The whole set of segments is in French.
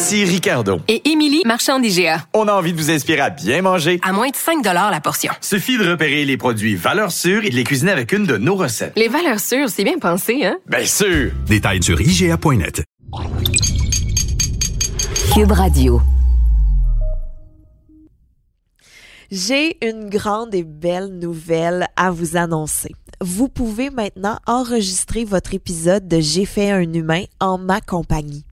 Ici Ricardo. Et Émilie, marchand d'IGA. On a envie de vous inspirer à bien manger. À moins de 5 la portion. Suffit de repérer les produits valeurs sûres et de les cuisiner avec une de nos recettes. Les valeurs sûres, c'est bien pensé, hein? Bien sûr! Détails sur IGA.net. Cube Radio. J'ai une grande et belle nouvelle à vous annoncer. Vous pouvez maintenant enregistrer votre épisode de J'ai fait un humain en ma compagnie.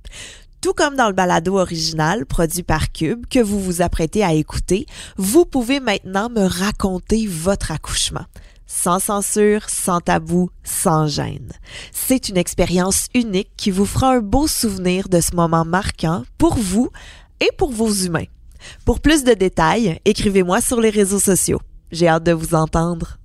Tout comme dans le balado original produit par Cube que vous vous apprêtez à écouter, vous pouvez maintenant me raconter votre accouchement. Sans censure, sans tabou, sans gêne. C'est une expérience unique qui vous fera un beau souvenir de ce moment marquant pour vous et pour vos humains. Pour plus de détails, écrivez-moi sur les réseaux sociaux. J'ai hâte de vous entendre.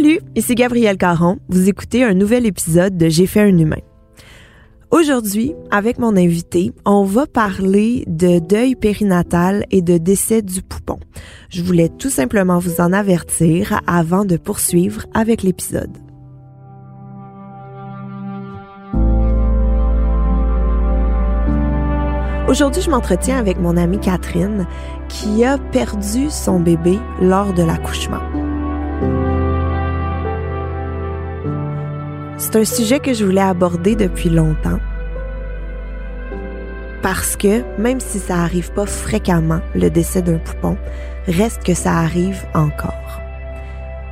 Salut, ici Gabrielle Caron. Vous écoutez un nouvel épisode de J'ai fait un humain. Aujourd'hui, avec mon invité, on va parler de deuil périnatal et de décès du poupon. Je voulais tout simplement vous en avertir avant de poursuivre avec l'épisode. Aujourd'hui, je m'entretiens avec mon amie Catherine qui a perdu son bébé lors de l'accouchement. C'est un sujet que je voulais aborder depuis longtemps. Parce que même si ça arrive pas fréquemment, le décès d'un poupon, reste que ça arrive encore.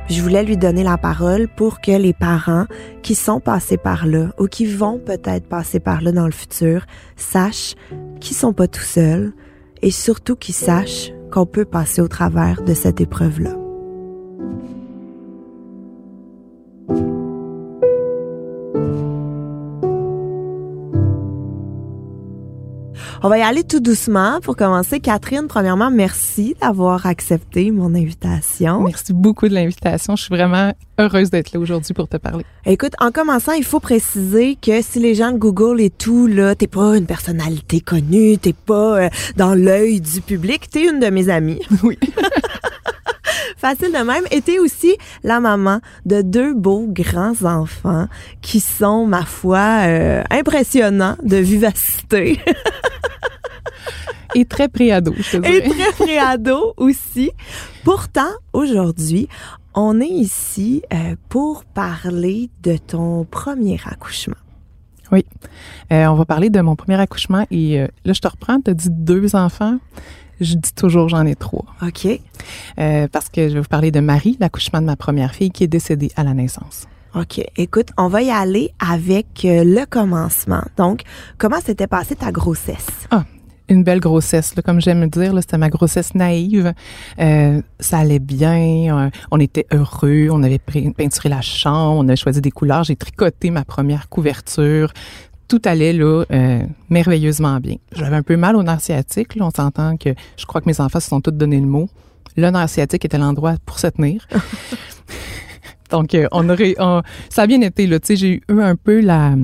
Je voulais lui donner la parole pour que les parents qui sont passés par là ou qui vont peut-être passer par là dans le futur sachent qu'ils sont pas tout seuls et surtout qu'ils sachent qu'on peut passer au travers de cette épreuve-là. On va y aller tout doucement. Pour commencer, Catherine, premièrement, merci d'avoir accepté mon invitation. Merci beaucoup de l'invitation. Je suis vraiment heureuse d'être là aujourd'hui pour te parler. Écoute, en commençant, il faut préciser que si les gens de Google et tout, là, t'es pas une personnalité connue, t'es pas euh, dans l'œil du public, t'es une de mes amies. Oui. Facile de même. Et t'es aussi la maman de deux beaux grands enfants qui sont, ma foi, euh, impressionnants de vivacité. Et très préado, je te Et dirais. très préado aussi. Pourtant, aujourd'hui, on est ici euh, pour parler de ton premier accouchement. Oui. Euh, on va parler de mon premier accouchement et euh, là, je te reprends. Tu as dit deux enfants. Je dis toujours j'en ai trois. OK. Euh, parce que je vais vous parler de Marie, l'accouchement de ma première fille qui est décédée à la naissance. OK. Écoute, on va y aller avec euh, le commencement. Donc, comment s'était passée ta grossesse? Une belle grossesse, là, comme j'aime le dire, c'était ma grossesse naïve. Euh, ça allait bien, euh, on était heureux, on avait peinturé la chambre, on a choisi des couleurs, j'ai tricoté ma première couverture. Tout allait là euh, merveilleusement bien. J'avais un peu mal au nerf sciatique. Là, on s'entend que je crois que mes enfants se sont tous donné le mot. Le nerf sciatique était l'endroit pour se tenir. Donc, euh, on aurait, on- ça a bien été là. Tu sais, j'ai eu un peu la,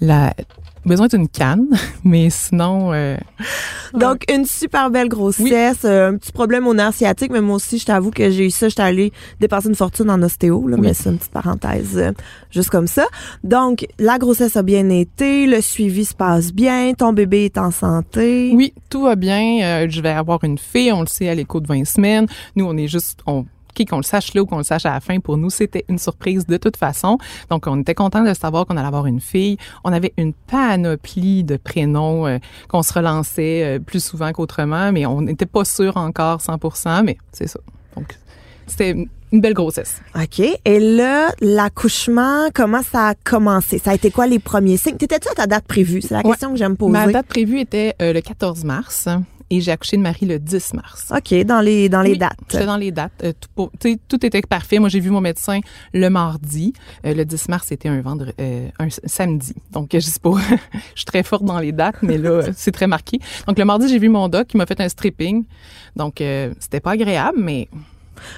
la besoin d'une canne, mais sinon, euh, Donc, une super belle grossesse, euh, un petit problème au nerf sciatique, mais moi aussi, je t'avoue que j'ai eu ça, j'étais allée dépenser une fortune en ostéo, là, Oui. mais c'est une petite parenthèse, euh, juste comme ça. Donc, la grossesse a bien été, le suivi se passe bien, ton bébé est en santé. Oui, tout va bien. Je vais avoir une fille, on le sait à l'écho de 20 semaines. Nous, on est juste, on, qu'on le sache là ou qu'on le sache à la fin, pour nous, c'était une surprise de toute façon. Donc, on était content de savoir qu'on allait avoir une fille. On avait une panoplie de prénoms euh, qu'on se relançait euh, plus souvent qu'autrement, mais on n'était pas sûr encore 100%, mais c'est ça. Donc, c'était une- une belle grossesse. OK. Et là, l'accouchement, comment ça a commencé? Ça a été quoi les premiers signes? T'étais-tu à ta date prévue? C'est la Ouais. question que j'aime poser. Ma date prévue était euh, le 14 mars. Et j'ai accouché de Marie le 10 mars. OK, dans les, dans les Oui, dates. J'étais dans les dates. Euh, tout, pour- était parfait. Moi, j'ai vu mon médecin le mardi. Euh, le 10 mars, c'était un vendredi, un s- samedi. Donc, euh, je sais pas, je suis très forte dans les dates, mais là, euh, c'est très marqué. Donc, le mardi, j'ai vu mon doc qui m'a fait un stripping. Donc, euh, c'était pas agréable, mais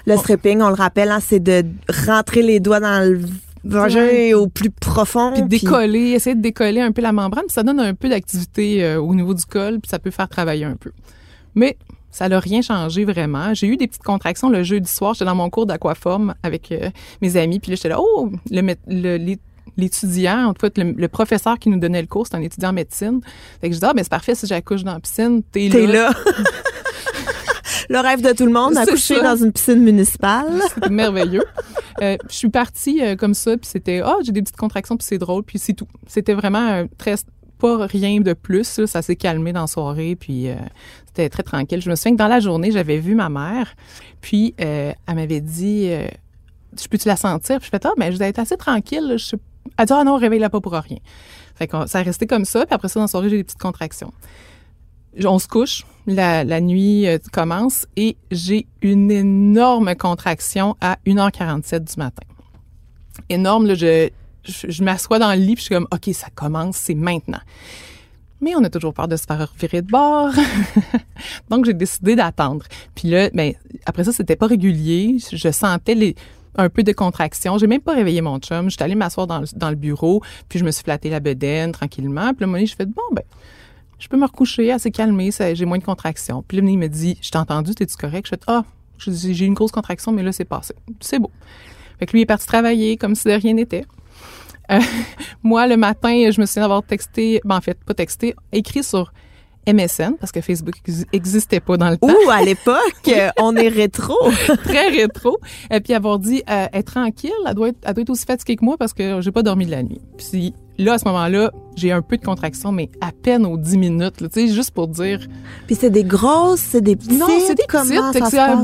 Le stripping, on le rappelle, hein, c'est de rentrer les doigts dans le Ouais. au plus profond. puis décoller, essayer de décoller un peu la membrane, puis ça donne un peu d'activité euh, au niveau du col, puis ça peut faire travailler un peu. Mais ça n'a rien changé vraiment. J'ai eu des petites contractions le jeudi soir. J'étais dans mon cours d'aquaforme avec euh, mes amis, puis là j'étais là, oh, l'étudiant, en fait, le, le professeur qui nous donnait le cours, c'est un étudiant en médecine. Fait que je dis, ah, ben c'est parfait si j'accouche dans la piscine, t'es là. T'es là. le rêve de tout le monde, accoucher ça. dans une piscine municipale. C'était merveilleux. Euh, je suis partie euh, comme ça, puis c'était ah j'ai des petites contractions, puis c'est drôle, puis c'est tout. C'était vraiment euh, très pas rien de plus. là. Ça s'est calmé dans la soirée, puis euh, c'était très tranquille. Je me souviens que dans la journée, j'avais vu ma mère, puis euh, elle m'avait dit euh, je peux-tu la sentir? Puis je fais ah ben je vais être assez tranquille. là. Je sais- Elle dit ah non réveille-la pas pour rien. Fait que ça a resté comme ça, puis après ça dans la soirée j'ai des petites contractions. On se couche, la, nuit euh, commence et j'ai une énorme contraction à 1h47 du matin. Énorme, là, je, je, m'assois dans le lit puis je suis comme, OK, ça commence, c'est maintenant. Mais on a toujours peur de se faire virer de bord. Donc, j'ai décidé d'attendre. Puis là, ben, après ça, c'était pas régulier. Je sentais les, un peu de contraction. J'ai même pas réveillé mon chum. J'étais allée m'asseoir dans le, dans le bureau, puis je me suis flatté la bedaine tranquillement. Puis là, donné, je fais bon, ben, je peux me recoucher, assez calmé, ça- j'ai moins de contractions. Puis là, il me dit, je t'ai entendu, t'es-tu correct? Je fais, ah, j'ai une grosse contraction, mais là, c'est passé. C'est beau. Fait que lui est parti travailler comme si de rien n'était. Euh, moi, le matin, je me souviens d'avoir texté, ben, en fait, pas texté, écrit sur MSN, parce que Facebook ex- existait pas dans le temps. Ouh, à l'époque, on est rétro. très rétro. Et puis avoir dit, euh, est tranquille, elle doit, être, elle doit être aussi fatiguée que moi parce que j'ai pas dormi de la nuit. Puis là, à ce moment-là, j'ai un peu de contraction, mais à peine aux 10 minutes, tu sais, juste pour dire... Puis c'est des grosses, c'est des petites. non, c'est des petites.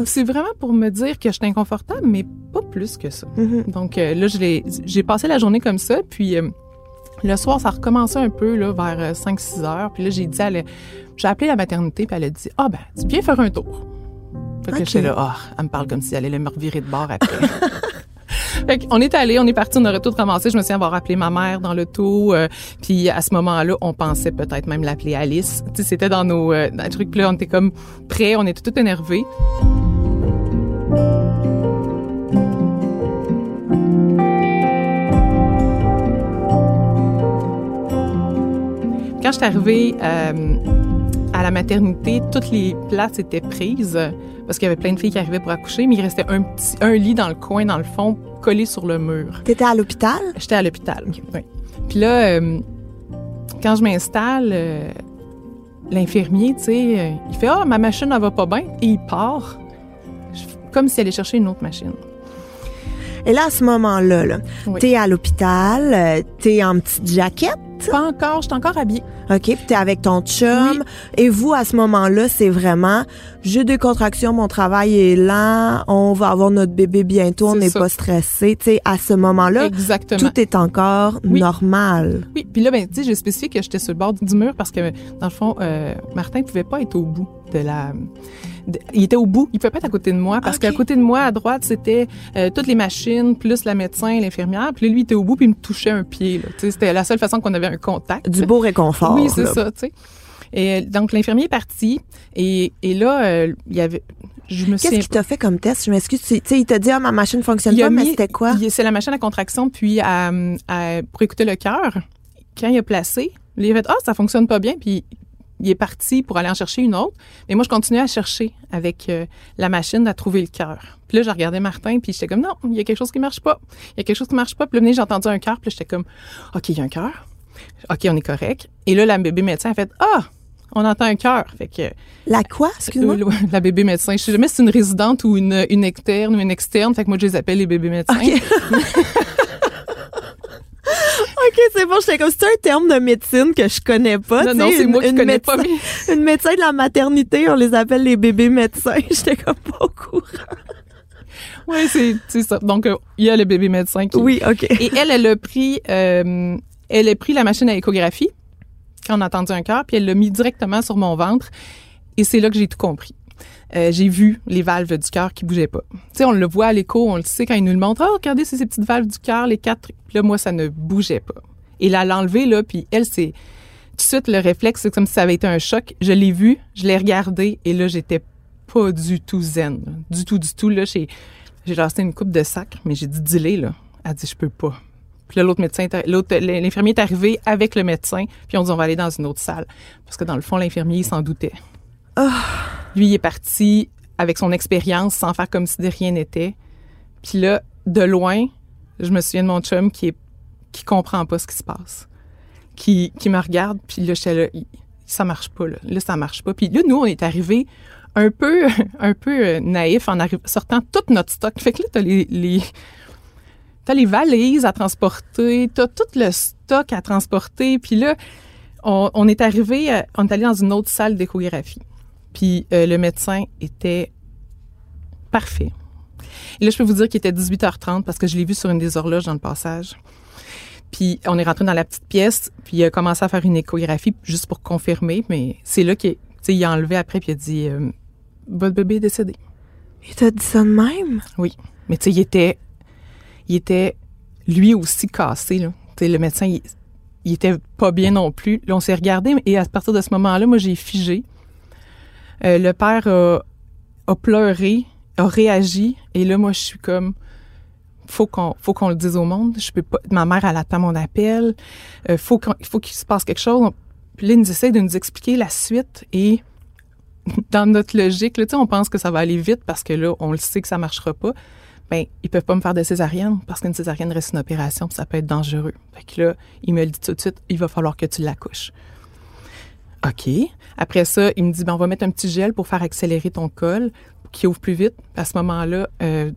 Que C'est vraiment pour me dire que je suis inconfortable, mais pas plus que ça. Mhm. Donc euh, là, j'ai passé la journée comme ça, puis euh, le soir, ça recommençait un peu là, vers 5-6 heures. Puis là, j'ai dit, la- j'ai appelé la maternité, puis elle a dit, ah ben, tu viens faire un tour. Fait que Ok. j'étais là, ah, elle me parle comme si elle allait me revirer de bord après. qu'on est allé, on est parti, on aurait tout ramassé. Je me souviens avoir appelé ma mère dans l'auto. euh, puis à ce moment-là, on pensait peut-être même l'appeler Alice. Tu sais, c'était dans nos euh, trucs. Puis là, on était comme prêts, on était tout énervés. Quand je suis arrivée euh, à la maternité, toutes les places étaient prises parce qu'il y avait plein de filles qui arrivaient pour accoucher, mais il restait un petit un lit dans le coin, dans le fond, collé sur le mur. T'étais à l'hôpital? J'étais à l'hôpital. Oui. Puis là, euh, quand je m'installe, euh, l'infirmier, tu sais, euh, il fait Ah, ma machine, elle va pas bien. Et il part, comme s'il allait chercher une autre machine. Et là, à ce moment-là, là, Oui. t'es à l'hôpital, euh, t'es en petite jaquette, Pas encore, je suis encore habillée. OK, puis t'es avec ton chum. Oui. Et vous, à ce moment-là, c'est vraiment, j'ai des contractions, mon travail est lent, on va avoir notre bébé bientôt, on n'est pas stressé. Tu sais, à ce moment-là, Exactement. tout est encore Oui. normal. Oui, puis là, ben, tu sais, j'ai spécifié que j'étais sur le bord du mur parce que, dans le fond, euh, Martin pouvait pas être au bout de la... il était au bout, il pouvait pas être à côté de moi parce Ok. qu'à côté de moi, à droite, c'était euh, toutes les machines, plus la médecin, l'infirmière, puis là, lui, il était au bout, puis il me touchait un pied. C'était la seule façon qu'on avait un contact. Du beau réconfort. Oui, c'est ça, tu sais. Et euh, donc, l'infirmier est parti, et, et là, euh, il y avait... Je me Qu'est-ce qu'il t'a fait comme test? Je m'excuse. Tu sais, il t'a dit, ah, ma machine fonctionne il pas, mais mis- c'était quoi? C'est la machine à contraction, puis à, à- pour écouter le cœur. Quand il a placé, il a fait Ah, ça fonctionne pas bien, puis il est parti pour aller en chercher une autre. Mais moi, je continuais à chercher avec euh, la machine à trouver le cœur. Puis là, je regardais Martin, puis j'étais comme Non, il y a quelque chose qui marche pas. Il y a quelque chose qui marche pas. Puis là, j'ai entendu un cœur, puis j'étais comme OK, il y a un cœur. OK, on est correct. Et là, la bébé médecin a fait Ah, on entend un cœur. Fait que La quoi? Excuse-moi? euh, la bébé médecin. Je sais jamais si c'est une résidente ou une, une externe ou une externe. Fait que moi, je les appelle les bébés médecins. OK, c'est bon. J'étais comme, c'est un terme de médecine que je connais pas. Non, non, c'est moi qui connais pas. mais- Une médecin de la maternité, on les appelle les bébés médecins. J'étais comme pas au courant. C'est c'est ça. Donc, euh, il y a le bébé médecin qui... Oui, OK. Et elle, elle a pris... euh, elle a pris la machine à échographie quand on a entendu un cœur, puis elle l'a mis directement sur mon ventre. Et c'est là que j'ai tout compris. Euh, j'ai vu les valves du cœur qui bougeaient pas. Tu sais, on le voit à l'écho, on le sait quand il nous le montre. Oh, regardez, c'est ces petites valves du cœur, les quatre. Puis là, moi, ça ne bougeait pas. Et là, l'enlever, là, puis elle, c'est tout de suite le réflexe, c'est comme si ça avait été un choc. Je l'ai vu, je l'ai regardé, et là, j'étais pas du tout zen. Du tout, du tout. Là, j'ai, lancé une coupe de sac, mais j'ai dit, dis-les, là. Elle dit, je peux pas. Puis là, l'autre médecin, l'infirmier est arrivé avec le médecin, puis on dit, on va aller dans une autre salle. Parce que dans le fond, l'infirmier, il s'en doutait. Lui, est parti avec son expérience, sans faire comme si de rien n'était. Puis là, de loin, je me souviens de mon chum qui est qui comprend pas ce qui se passe, qui, qui me regarde, puis là, j'étais là, ça marche pas, là. Là, ça marche pas. Puis là, nous, on est arrivé un peu, un peu euh, naïf en sortant tout notre stock. Fait que là, t'as les, les, t'as les valises à transporter, t'as tout le stock à transporter. Puis là, on, on est arrivé, à- on est allé dans une autre salle d'échographie. Puis euh, le médecin était parfait. Et là, je peux vous dire qu'il était 18h30 parce que je l'ai vu sur une des horloges dans le passage. Puis on est rentré dans la petite pièce, puis il a commencé à faire une échographie juste pour confirmer, mais c'est là qu'il il a enlevé après, puis il a dit euh, Votre bébé est décédé. Il t'a dit ça de même? Oui. Mais tu sais, il était, il était lui aussi cassé. Là. Le médecin, il, il était pas bien non plus. Là, on s'est regardé et à partir de ce moment-là, moi, j'ai figé. Euh, le père a, pleuré, a réagi et là, moi, je suis comme faut qu'on faut qu'on le dise au monde. Je peux pas. Ma mère elle attend mon appel. Euh, faut qu'on- faut qu'il se passe quelque chose. Puis là, ils nous essaient de nous expliquer la suite et dans notre logique, là, on pense que ça va aller vite parce que là, on le sait que ça marchera pas. Ben, ils peuvent pas me faire de césarienne parce qu'une césarienne reste une opération, puis ça peut être dangereux. Fait que là, il me le dit tout de suite, il va falloir que tu l'accouches. OK. Après ça, il me dit, ben, on va mettre un petit gel pour faire accélérer ton col, qui ouvre plus vite. À ce moment-là, euh,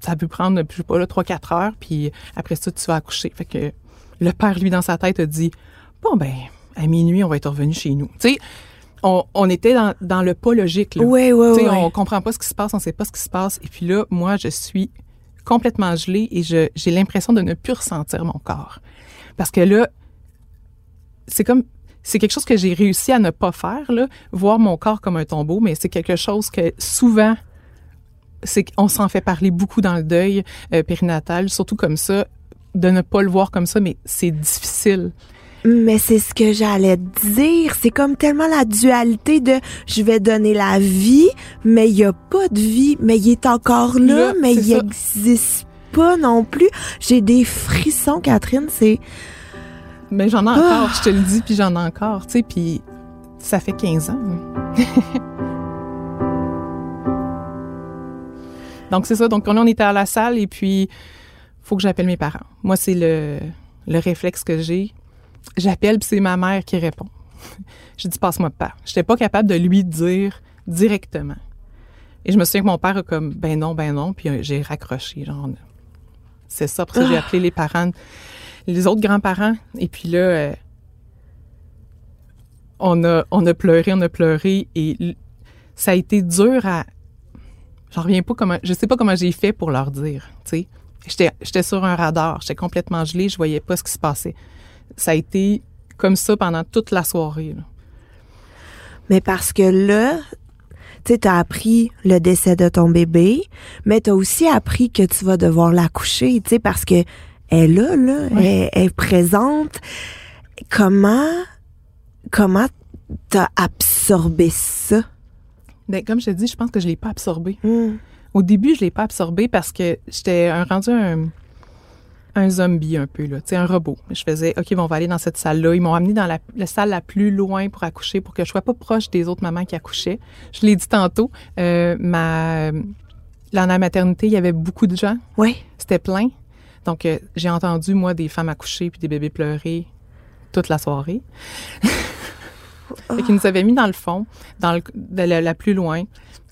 ça peut prendre, je sais pas, là, 3-4 heures, puis après ça, tu vas accoucher. Fait que le père, lui, dans sa tête, a dit, bon, ben, à minuit, on va être revenu chez nous. Tu sais, on, on était dans, dans le pas logique, là. Oui, oui, Tu sais, oui. on comprend pas ce qui se passe, on sait pas ce qui se passe. Et puis là, moi, je suis complètement gelée et j'ai l'impression de ne plus ressentir mon corps. Parce que là, c'est comme, c'est quelque chose que j'ai réussi à ne pas faire, là, voir mon corps comme un tombeau, mais c'est quelque chose que souvent, c'est qu'on s'en fait parler beaucoup dans le deuil euh, périnatal, surtout comme ça, de ne pas le voir comme ça, mais c'est difficile. Mais c'est ce que j'allais dire. C'est comme tellement la dualité de je vais donner la vie, mais il y a pas de vie, mais il est encore là, Là, mais il ça. existe pas non plus. J'ai des frissons, Catherine. C'est Mais j'en ai Ah! encore, je te le dis, puis j'en ai encore, tu sais, puis ça fait 15 ans. donc c'est ça, donc on était à la salle et puis faut que j'appelle mes parents. Moi c'est le, le réflexe que j'ai. J'appelle puis c'est ma mère qui répond. Je dis passe-moi pas. J'étais pas capable de lui dire directement. Et je me souviens que mon père a comme ben non, ben non, puis j'ai raccroché genre c'est ça, après ça, j'ai appelé les parents les autres grands-parents. Et puis là, euh, on, a, pleuré, on a pleuré. Et ça a été dur à. J'en reviens. Je sais pas comment j'ai fait pour leur dire. J'étais, sur un radar, j'étais complètement gelée, je voyais pas ce qui se passait. Ça a été comme ça pendant toute la soirée. Mais parce que là, tu t'as appris le décès de ton bébé, mais t'as aussi appris que tu vas devoir l'accoucher, tu sais, parce que est là, là, elle, elle est présente. Comment, comment t'as absorbé ça? Ben, comme je te dis, je pense que je l'ai pas absorbé. Hmm. Au début, je l'ai pas absorbé parce que j'étais un- rendu un, un zombie un peu, là, un robot. Je faisais, OK, bon, on va aller dans cette salle-là. Ils m'ont amené dans la, la salle la plus loin pour accoucher, pour que je sois pas proche des autres mamans qui accouchaient. Je l'ai dit tantôt, euh, ma, dans la maternité, il y avait beaucoup de gens. Oui. C'était plein. Donc, euh, j'ai entendu, moi, des femmes accoucher puis des bébés pleurer toute la soirée. fait qu'ils nous avaient mis dans le fond, dans le, de la, la plus loin.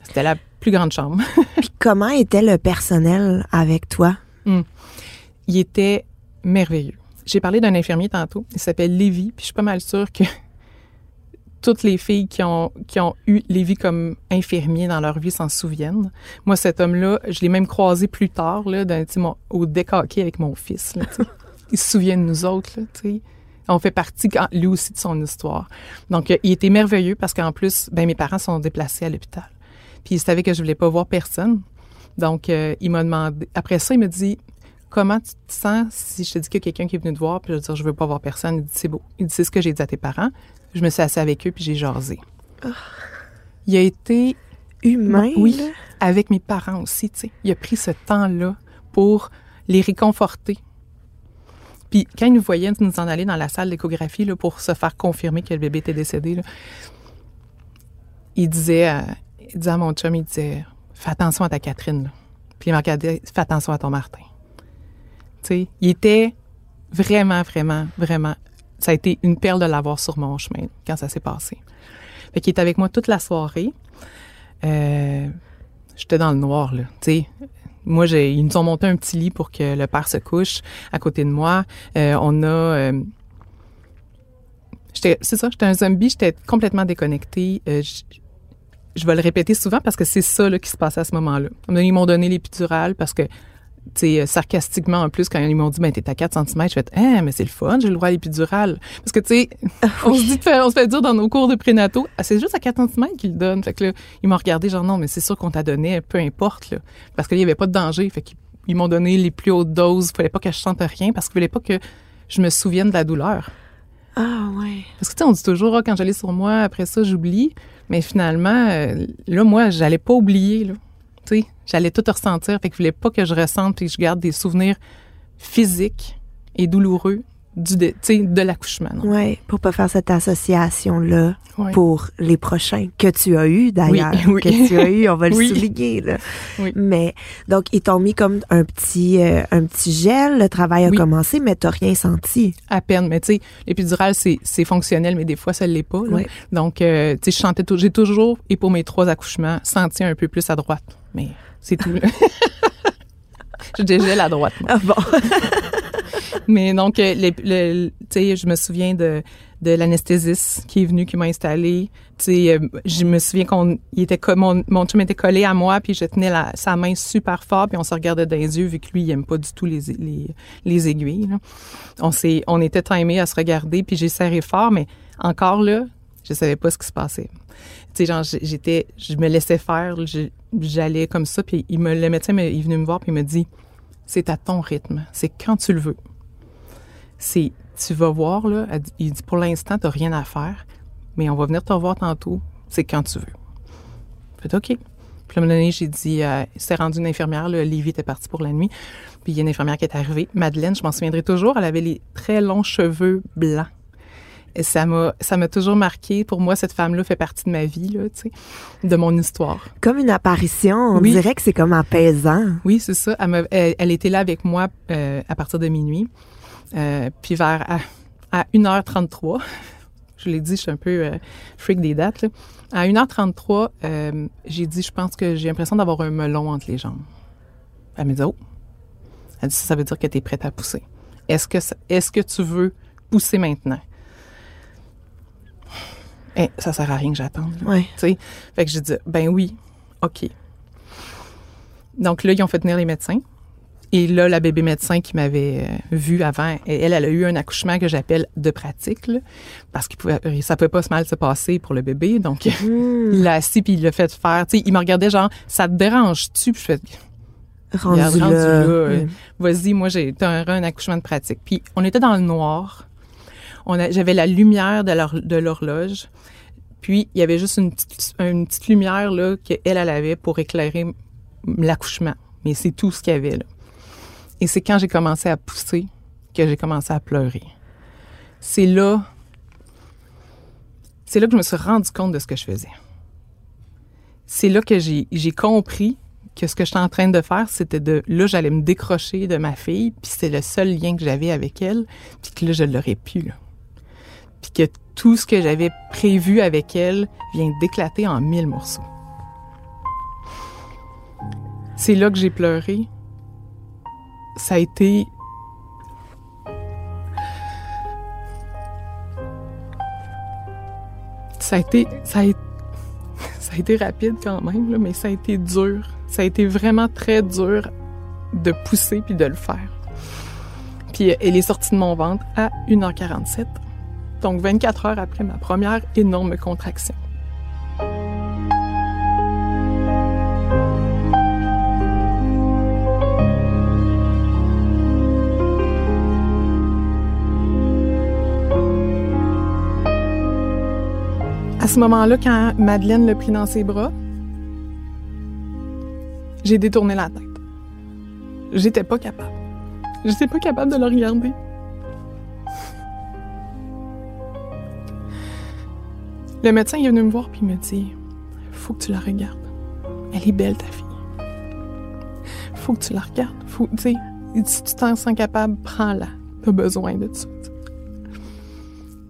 C'était la plus grande chambre. Puis comment était le personnel avec toi? il était merveilleux. J'ai parlé d'un infirmier tantôt, il s'appelle Lévi, puis je suis pas mal sûre que toutes les filles qui ont, qui ont eu Lévi comme infirmier dans leur vie s'en souviennent. Moi, cet homme-là, je l'ai même croisé plus tard, là, dans, mon- au décaqué avec mon fils. Là, il se souvient de nous autres. Là. On fait partie, lui aussi, de son histoire. Donc, euh, il était merveilleux parce qu'en plus, ben, mes parents sont déplacés à l'hôpital. Puis, il savait que je voulais pas voir personne. Donc, euh, il m'a demandé. Après ça, il me dit Comment tu te sens si je te dis qu'il y a quelqu'un qui est venu te voir, puis je vais dire Je veux pas voir personne Il dit C'est beau. Il dit C'est ce que j'ai dit à tes parents. Je me suis assise avec eux, puis j'ai jasé. Il a été Humain. oui, là? avec mes parents aussi, tu sais. Il a pris ce temps-là pour les réconforter. Puis quand il nous voyait nous en aller dans la salle d'échographie là, pour se faire confirmer que le bébé était décédé, là, il disait, à- il disait à mon chum, il disait, fais attention à ta Catherine. Puis il m'a regardé, fais attention à ton Martin. Il était vraiment, vraiment, vraiment. Ça a été une perle de l'avoir sur mon chemin quand ça s'est passé. Fait qu'il était avec moi toute la soirée. Euh, J'étais dans le noir, là. Tu sais, moi, ils nous ont monté un petit lit pour que le père se couche à côté de moi. Euh, on a. euh, c'est ça, j'étais un zombie, j'étais complètement déconnectée. Je, vais le répéter souvent parce que c'est ça qui se passait à ce moment-là. Ils m'ont donné l'épidurale parce que, sais, euh, sarcastiquement en plus, quand ils m'ont dit, ben, t'es à 4 cm, je fais, ah, mais c'est le fun, j'ai le droit à l'épidurale. Parce que, tu sais, on se dit, on se fait dire dans nos cours de prénato, ah, c'est juste à 4 cm qu'ils le donnent. Fait que là, ils m'ont regardé, genre, non, mais c'est sûr qu'on t'a donné, peu importe, là. Parce qu'il y avait pas de danger. Fait qu'ils ils m'ont donné les plus hautes doses. Fallait pas que je sente rien parce qu'ils voulaient pas que je me souvienne de la douleur. Ah, ouais. Parce que, tu sais, on dit toujours, ah, quand j'allais sur moi, après ça, j'oublie. Mais finalement, euh, là, moi, j'allais pas oublier, là. Tu sais, j'allais tout ressentir. Fait qu'ils voulaient pas que je ressente et que je garde des souvenirs physiques et douloureux du, sais, de l'accouchement. Ouais, pour pas faire cette association-là Ouais. pour les prochains que tu as eu d'ailleurs. Oui, oui. Que tu as eu, on va le Oui. souligner, là. Oui. Mais, donc, ils t'ont mis comme un petit, euh, un petit gel, le travail a Oui. commencé, mais t'as rien senti. à peine. Mais tu sais, l'épidurale, c'est, fonctionnel, mais des fois, ça ne l'est pas. là. Donc, euh, tu sais, je chantais j'ai toujours, et pour mes trois accouchements, senti un peu plus à droite. Mais c'est tout. je dégèle à droite. moi. Ah bon? Mais donc, euh, les- le- tu sais, je me souviens de, de l'anesthésiste qui est venu, qui m'a installé. Tu sais, euh, je me souviens qu'on était mon, mon chum était collé à moi, puis je tenais la, sa main super fort, puis on se regardait dans les yeux, vu que lui, il aime pas du tout les, les, les aiguilles. là. On on était timés à se regarder, puis j'ai serré fort, mais encore là, je savais pas ce qui se passait. Tu genre, j'étais, je me laissais faire, j'allais comme ça, puis il me, le médecin, il est venu me voir, puis il me dit, c'est à ton rythme, c'est quand tu le veux. C'est, tu vas voir, là, il dit, pour l'instant, t'as rien à faire, mais on va venir te voir tantôt, c'est quand tu veux. Fait OK. Puis à un moment donné, j'ai dit, euh, c'est rendu une infirmière, là, Livy était partie pour la nuit, puis il y a une infirmière qui est arrivée, Madeleine, je m'en souviendrai toujours, elle avait les très longs cheveux blancs. Et ça m'a, ça m'a toujours marqué. Pour moi, cette femme-là fait partie de ma vie, là, tu sais, de mon histoire. Comme une apparition, on Oui. dirait que c'est comme apaisant. Oui, c'est ça. Elle, m'a- elle, elle était là avec moi euh, à partir de minuit. Euh, puis vers à, à 1h33, je l'ai dit, je suis un peu euh, freak des dates. là. À 1h33, euh, j'ai dit, je pense que j'ai l'impression d'avoir un melon entre les jambes. Elle me dit, oh. Elle dit, ça, ça veut dire que tu es prête à pousser. Est-ce que, ça- est-ce que tu veux pousser maintenant? Eh, ça sert à rien que j'attende. Ouais. Fait que j'ai dit, ben oui, OK. Donc là, ils ont fait venir les médecins. Et là, la bébé médecin qui m'avait euh, vu avant, elle, elle a eu un accouchement que j'appelle de pratique, là, parce que ça pouvait pas se mal se passer pour le bébé. Donc, il l'a assis puis il l'a fait faire. Tu sais, il me regardait genre, ça te dérange-tu? Puis je fais, Rendu, là. là, euh, vas-y, moi, j'ai un, un accouchement de pratique. Puis on était dans le noir. J'avais la lumière de l'hor- de l'horloge. Puis il y avait juste une petite, lumière là qu'elle, elle avait pour éclairer l'accouchement. Mais c'est tout ce qu'il y avait. Et c'est quand j'ai commencé à pousser que j'ai commencé à pleurer. C'est là, c'est là que je me suis rendu compte de ce que je faisais. C'est là que j'ai compris que ce que j'étais en train de faire, c'était de là, j'allais me décrocher de ma fille, puis c'est le seul lien que j'avais avec elle, puis que là, je l'aurais pu. Puis que tout ce que j'avais prévu avec elle vient d'éclater en mille morceaux. C'est là que j'ai pleuré. Ça a été. Ça a été. Ça a été rapide quand même, mais ça a été dur. Ça a été vraiment très dur de pousser puis de le faire. Puis elle est sortie de mon ventre à 1h47, donc 24 heures après ma première énorme contraction. À ce moment-là, quand Madeleine l'a pris dans ses bras, j'ai détourné la tête. J'étais pas capable. J'étais pas capable de le regarder. Le médecin est venu me voir puis me dit Faut que tu la regardes. Elle est belle, ta fille. Faut que tu la regardes. Faut, tu si tu t'en sens capable, prends-la. T'as besoin de ça.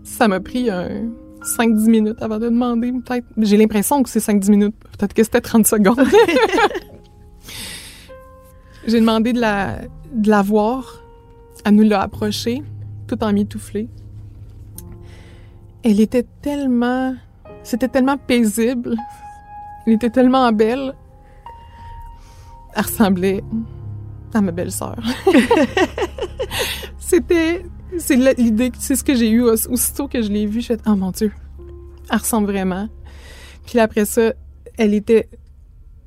Ça m'a pris un 5-10 minutes avant de demander, peut-être. J'ai l'impression que c'est 5-10 minutes. Peut-être que c'était 30 secondes. J'ai demandé de la, de la voir. Elle nous l'a approchée, tout en mitouflé. Elle était tellement... C'était tellement paisible. Elle était tellement belle. Elle ressemblait à ma belle-sœur. C'était... C'est l'idée, c'est ce que j'ai eu aussitôt que je l'ai vue. Je fait, oh mon Dieu, elle ressemble vraiment. Puis après ça, elle était...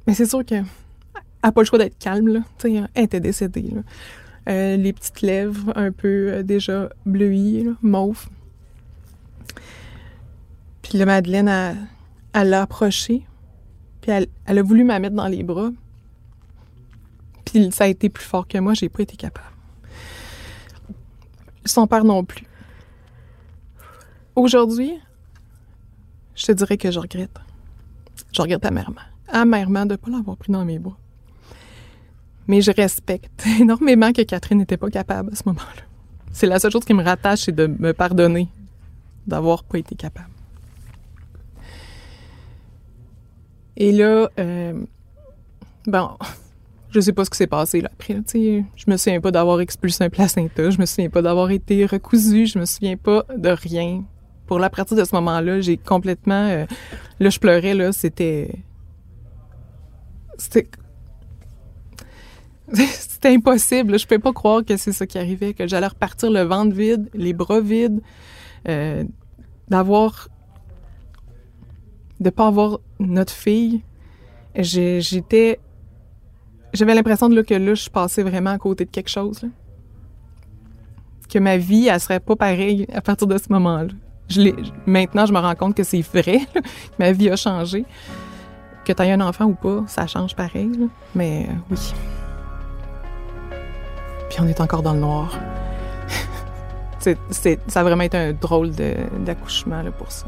Mais c'est sûr que n'a pas le choix d'être calme, là. sais, elle était décédée, là. Euh, les petites lèvres un peu euh, déjà bleuies, là, mauves. Puis la Madeleine, elle, l'a approchée. Puis elle, elle, a voulu me mettre dans les bras. Puis ça a été plus fort que moi, j'ai pas été capable. Son père non plus. Aujourd'hui, je te dirais que je regrette. Je regrette amèrement. Amèrement de ne pas l'avoir pris dans mes bras. Mais je respecte énormément que Catherine n'était pas capable à ce moment-là. C'est la seule chose qui me rattache, c'est de me pardonner d'avoir pas été capable. Et là, euh, bon, je sais pas ce qui s'est passé là après. sais, je me souviens pas d'avoir expulsé un placenta, je me souviens pas d'avoir été recousu, je me souviens pas de rien. Pour la partir de ce moment-là, j'ai complètement, euh, là je pleurais là, c'était, c'était, c'était impossible. Je peux pas croire que c'est ça qui arrivait, que j'allais repartir le ventre vide, les bras vides, euh, d'avoir, de pas avoir notre fille. J'étais j'avais l'impression que là, je passais vraiment à côté de quelque chose. Que ma vie, elle serait pas pareille à partir de ce moment-là. Je maintenant, je me rends compte que c'est vrai, ma vie a changé. Que tu aies un enfant ou pas, ça change pareil. Mais euh, oui. Puis on est encore dans le noir. c'est, ça a vraiment été un drôle d'accouchement pour ça.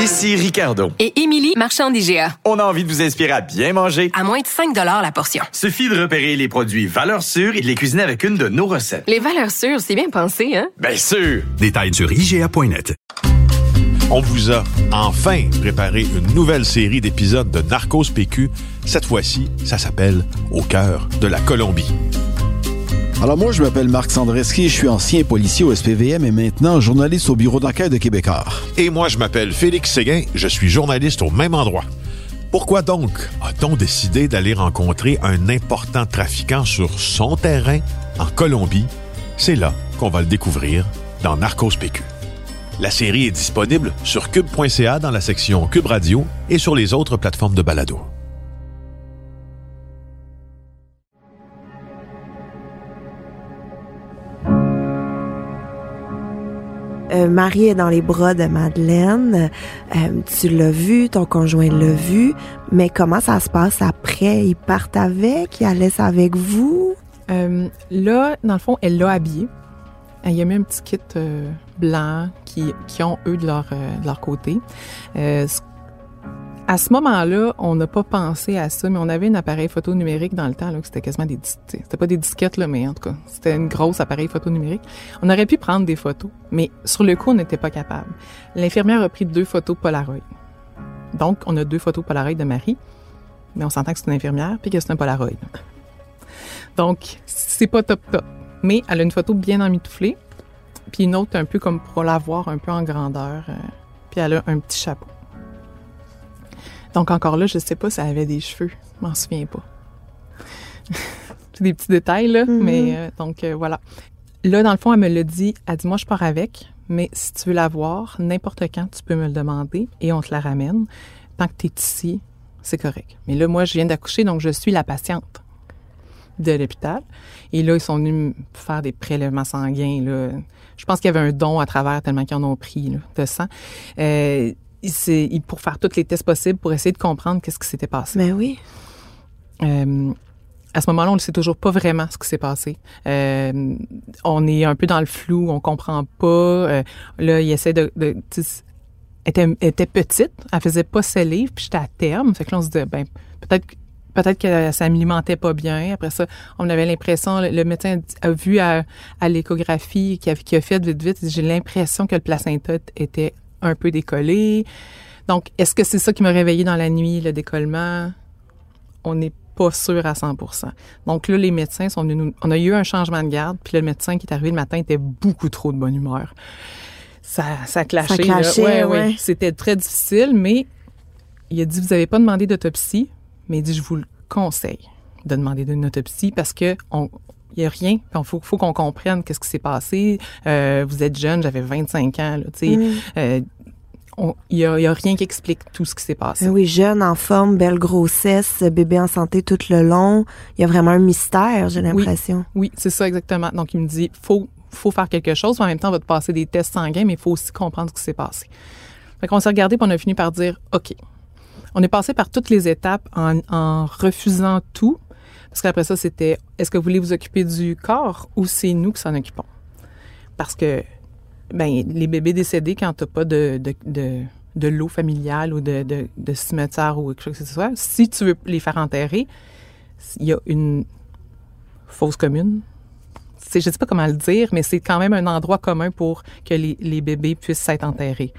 Ici Ricardo. Et Émilie, marchand d'IGA. On a envie de vous inspirer à bien manger. À moins de 5 la portion. Suffit de repérer les produits valeurs sûres et de les cuisiner avec une de nos recettes. Les valeurs sûres, c'est bien pensé, hein? Bien sûr! Détails sur IGA.net. On vous a enfin préparé une nouvelle série d'épisodes de Narcos PQ. Cette fois-ci, ça s'appelle Au cœur de la Colombie. Alors moi, je m'appelle Marc Sandreski, je suis ancien policier au SPVM et maintenant journaliste au bureau d'enquête de Québécois. Et moi, je m'appelle Félix Séguin, je suis journaliste au même endroit. Pourquoi donc a-t-on décidé d'aller rencontrer un important trafiquant sur son terrain en Colombie? C'est là qu'on va le découvrir dans Narcos PQ. La série est disponible sur cube.ca dans la section Cube Radio et sur les autres plateformes de balado. Euh, Marie est dans les bras de Madeleine. Euh, tu l'as vu, ton conjoint l'a vu. Mais comment ça se passe après? Ils partent avec? Ils laissent avec vous? Euh, là, dans le fond, elle l'a habillé. Elle y a mis un petit kit blanc qui, qui ont, eux, de leur, leur côté. À ce moment-là, on n'a pas pensé à ça, mais on avait un appareil photo numérique dans le temps, c'était quasiment des C'était pas des disquettes, mais en tout cas, c'était une grosse appareil photo numérique. On aurait pu prendre des photos, mais sur le coup, on n'était pas capable. L'infirmière a pris deux photos Polaroid. Donc, on a deux photos Polaroid de Marie, mais on s'entend que c'est une infirmière puis que c'est un Polaroid. Donc, c'est pas top top. Mais elle a une photo bien emmitouflée, puis une autre un peu comme pour la voir un peu en grandeur, euh, puis elle a un petit chapeau. Donc encore là, je sais pas si elle avait des cheveux, je m'en souviens pas. c'est des petits détails là, Mhm. mais euh, donc euh, voilà. Là dans le fond, elle me l'a dit, elle dit moi je pars avec, mais si tu veux la voir, n'importe quand tu peux me le demander et on te la ramène. Tant que tu es ici, c'est correct. Mais là moi je viens d'accoucher donc je suis la patiente de l'hôpital. Et là, ils sont venus me faire des prélèvements sanguins. Là. Je pense qu'il y avait un don à travers tellement qu'ils en ont pris là, de sang. Euh, il- pour faire tous les tests possibles pour essayer de comprendre qu'est-ce qui s'était passé. Mais oui. Euh, à ce moment-là, on ne sait toujours pas vraiment ce qui s'est passé. Euh, on est un peu dans le flou, on comprend pas. Euh, là, il essaie de... de était, petite, elle faisait pas ses livres, puis j'étais à terme. Fait que là, on se disait, ben, peut-être que- peut-être qu'elle s'alimentait pas bien. Après ça, on avait l'impression, le, le médecin a vu à, à l'échographie qu'il a, qu'il a fait vite, vite, j'ai l'impression que le placenta était un peu décollé. Donc, est-ce que c'est ça qui m'a réveillée dans la nuit, le décollement? On n'est pas sûr à 100% Donc là, les médecins sont venus nous... On a eu un changement de garde, puis le médecin qui est arrivé le matin était beaucoup trop de bonne humeur. Ça, ça clashait. Ça là. clashait, Ouais, ouais. ouais. C'était très difficile, mais il a dit, vous n'avez pas demandé d'autopsie, mais il dit, je vous le conseille de demander une autopsie parce que on, il y a rien. Il faut, faut qu'on comprenne qu'est-ce qui s'est passé. Euh, vous êtes jeune, j'avais 25 ans. Là, tu sais. Mm. Euh, Il n'y a, il rien qui explique tout ce qui s'est passé. Oui, jeune, en forme, belle grossesse, bébé en santé tout le long. Il y a vraiment un mystère, j'ai l'impression. Oui, c'est ça exactement. Donc, il me dit, faut, faut faire quelque chose. mais En même temps, on va te passer des tests sanguins, mais il faut aussi comprendre ce qui s'est passé. Fait qu'on s'est regardé, puis on a fini par dire, OK. On est passé par toutes les étapes en, en refusant tout. Parce qu'après ça, c'était, est-ce que vous voulez vous occuper du corps ou c'est nous qui s'en occupons? Parce que, ben, les bébés décédés, quand t'as pas de, de, lot familial ou de, de, cimetière ou quelque chose que ce soit, si tu veux les faire enterrer, il y a une fosse commune. Je sais pas comment le dire, mais c'est quand même un endroit commun pour que les, les bébés puissent s'être enterrés.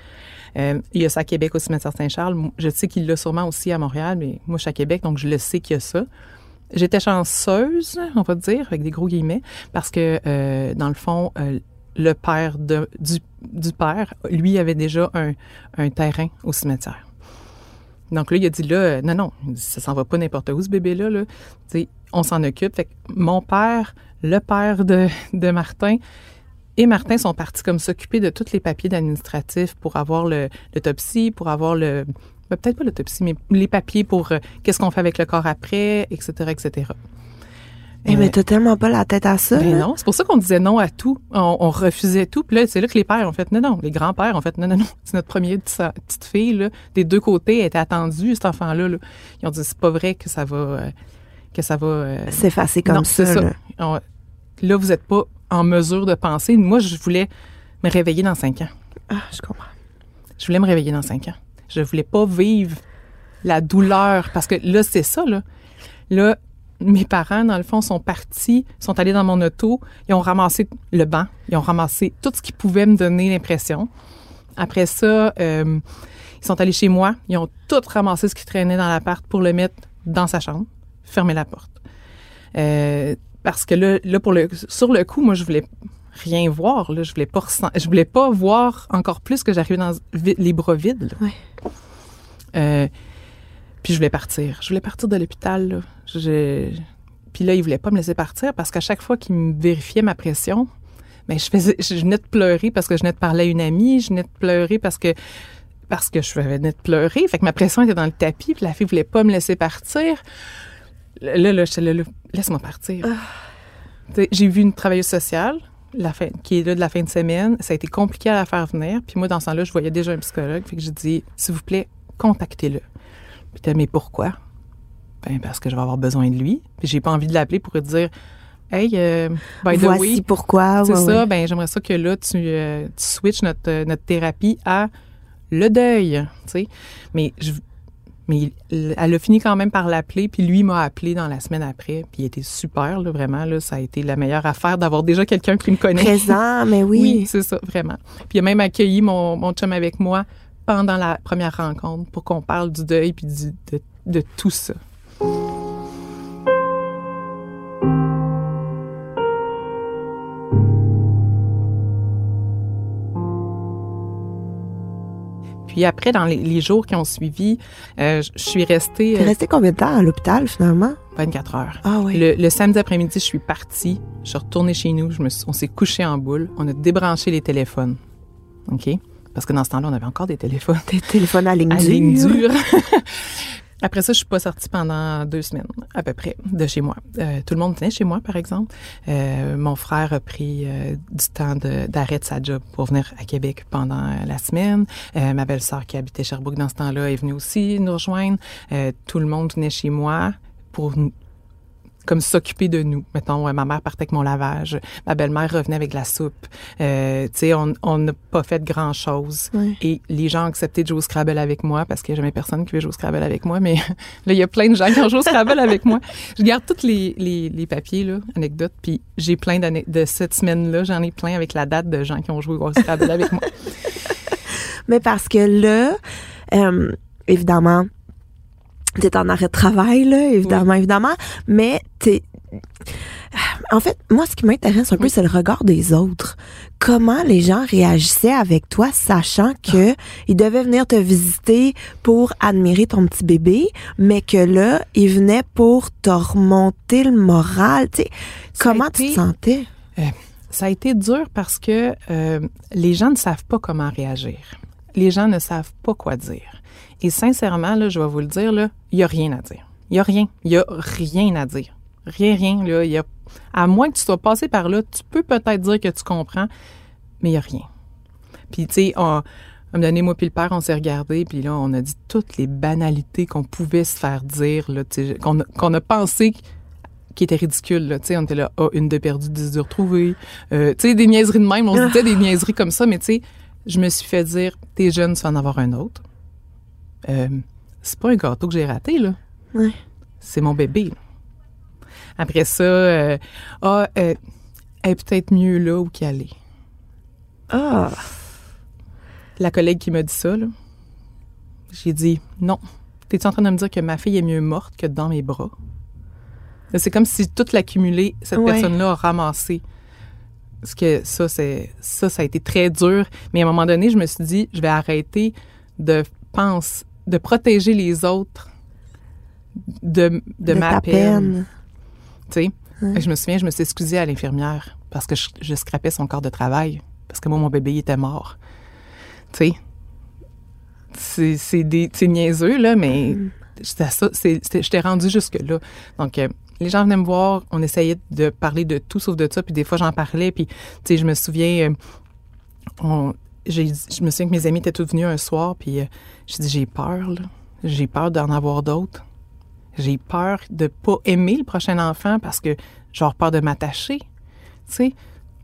Euh, il y a ça à Québec au cimetière Saint-Charles. Je sais qu'il l'a sûrement aussi à Montréal, mais moi, je suis à Québec, donc je le sais qu'il y a ça. J'étais chanceuse, on va dire, avec des gros guillemets, parce que, euh, dans le fond, euh, le père du, père, lui, avait déjà un, terrain au cimetière. Donc là, il a dit là, euh, non, non, ça s'en va pas n'importe où, ce bébé-là. Là. On s'en occupe. Mon père, le père de, de Martin et Martin sont partis comme s'occuper de tous les papiers administratifs pour avoir l'autopsie, pour avoir le... ben, Peut-être pas l'autopsie, mais les papiers pour euh, qu'est-ce qu'on fait avec le corps après, etc., etc. Eh, Euh, mais t'as tellement pas la tête à ça. ben non, c'est pour ça qu'on disait non à tout. On, on refusait tout. Puis là, c'est là que les pères ont fait non, non. Les grands-pères ont fait non, non, non. C'est notre première petite, fille, là. Des deux côtés, elle était attendue, cet enfant-là. là. Ils ont dit, c'est pas vrai que ça va... euh, que ça va... euh, S'effacer comme non, ça. là. On- là, vous n'êtes pas en mesure de penser. Moi, je voulais me réveiller dans cinq ans. Ah, je comprends. Je voulais me réveiller dans cinq ans. Je voulais pas vivre la douleur parce que là, c'est ça, là. Mes parents, dans le fond, sont partis, sont allés dans mon auto, ils ont ramassé le banc, ils ont ramassé tout ce qui pouvait me donner l'impression. Après ça, euh, ils sont allés chez moi, ils ont tout ramassé ce qui traînait dans l'appart pour le mettre dans sa chambre, fermer la porte. Euh, parce que là, là pour le, sur le coup, moi, je voulais rien voir. Là. Je voulais pas ressent- je voulais pas voir encore plus que j'arrivais dans les bras vides. Ouais. Euh, puis je voulais partir. Je voulais partir de l'hôpital. Je- Puis là, il voulait pas me laisser partir parce qu'à chaque fois qu'il me vérifiait ma pression, mais je faisais, je venais de pleurer parce que je venais de parler à une amie, je venais de pleurer parce que parce que je venais de pleurer. Fait que ma pression était dans le tapis, puis la fille voulait pas me laisser partir. Là, là, j'étais là, là, laisse-moi partir. Sais, J'ai vu une travailleuse sociale la fin, qui est là de la fin de semaine. Ça a été compliqué à la faire venir. Puis moi, dans ce temps-là, je voyais déjà un psychologue. Fait que j'ai dit, s'il vous plaît, contactez-le. Puis t'as, mais pourquoi? Ben, parce que je vais avoir besoin de lui. Puis j'ai pas envie de l'appeler pour lui dire, Hey, euh, by the Voici way, pourquoi. c'est ouais, ça, ouais. ben j'aimerais ça que là, tu, euh, tu switches notre, euh, notre thérapie à le deuil, tu sais. Mais, je, mais il- elle a fini quand même par l'appeler, puis lui m'a appelé dans la semaine après, puis il était super, là, vraiment, là, ça a été la meilleure affaire d'avoir déjà quelqu'un qui me connaît. Présent, mais oui. Oui, c'est ça, vraiment. Puis il a même accueilli mon, mon chum avec moi pendant la première rencontre pour qu'on parle du deuil puis du- de, de tout ça. Puis après, dans les, les jours qui ont suivi, euh, je suis restée T'es euh, resté combien de temps à l'hôpital, finalement? 24 heures. Ah oui. Le, le samedi après-midi, je suis partie. Je suis retournée chez nous. Je me suis- on s'est couché en boule. On a débranché les téléphones. OK? Parce que dans ce temps-là, on avait encore des téléphones. Tes téléphones à ligne À dure. ligne dure. Après ça, je suis pas sortie pendant deux semaines, à peu près, de chez moi. Euh, tout le monde venait chez moi, par exemple. Euh, mon frère a pris euh, du temps d'arrêt de, sa job pour venir à Québec pendant la semaine. Euh, ma belle-sœur qui habitait Sherbrooke dans ce temps-là est venue aussi nous rejoindre. Euh, tout le monde venait chez moi pour comme s'occuper de nous. Mettons, ouais, ma mère partait avec mon lavage, ma belle-mère revenait avec la soupe. Euh, tu sais, on n'a pas fait grand-chose. Et les gens ont accepté de jouer au Scrabble avec moi parce qu'il n'y a jamais personne qui veut jouer au Scrabble avec moi. Mais là, il y a plein de gens qui ont joué au Scrabble avec moi. Je garde tous les, les, les papiers, là, anecdotes, puis j'ai plein d'années de cette semaine-là, j'en ai plein avec la date de gens qui ont joué au Scrabble avec moi. Mais parce que là, euh, évidemment, t'es en arrêt de travail, là, évidemment, évidemment, mais t'es... En fait, moi, ce qui m'intéresse un peu, c'est le regard des autres. Comment les gens réagissaient avec toi, sachant que ils devaient venir te visiter pour admirer ton petit bébé, mais que là, ils venaient pour te remonter le moral. Tu sais, comment tu te sentais? Ça a été dur parce que euh, les gens ne savent pas comment réagir. Les gens ne savent pas quoi dire. Et sincèrement, là, je vais vous le dire, il n'y a rien à dire. Il n'y a rien. Il n'y a rien à dire. Rien, rien. Là, y a, à moins que tu sois passé par là, tu peux peut-être dire que tu comprends, mais il n'y a rien. Puis, tu sais, on- un moment donné, moi puis le père, on s'est regardé, puis là, on a dit toutes les banalités qu'on pouvait se faire dire, qu'on a, a pensé qui étaient ridicules. Là. On était là, ah, une de perdue, dix de retrouvée. Euh, tu sais, des niaiseries de même. On se disait des niaiseries comme ça, mais tu sais, je me suis fait dire, t'es jeune, tu vas en avoir un autre. Euh, c'est pas un gâteau que j'ai raté, là. Ouais. C'est mon bébé. là. Après ça, euh, ah, euh, elle est peut-être mieux là où qu'elle est. Ah, La collègue qui m'a dit ça, là, j'ai dit non. T'es-tu en train de me dire que ma fille est mieux morte que dans mes bras? C'est comme si tout l'accumulé, cette Ouais. personne-là a ramassé. Parce que ça, c'est ça, ça a été très dur. Mais à un moment donné, je me suis dit, je vais arrêter de penser, de protéger les autres de, de, ma peine. Tu sais, Ouais. je me souviens, je me suis excusée à l'infirmière parce que je, je scrapais son corps de travail parce que moi, mon bébé il était mort. Tu sais, c'est c'est des c'est niaiseux là, mais c'était- J'étais rendue jusque là. Donc euh, les gens venaient me voir, on essayait de parler de tout sauf de ça, puis des fois j'en parlais, puis tu sais, je me souviens, euh, on- je me souviens que mes amis étaient tous venus un soir, puis euh, j'ai dit j'ai peur là, j'ai peur d'en avoir d'autres. J'ai peur de pas aimer le prochain enfant parce que j'ai peur de m'attacher, tu sais.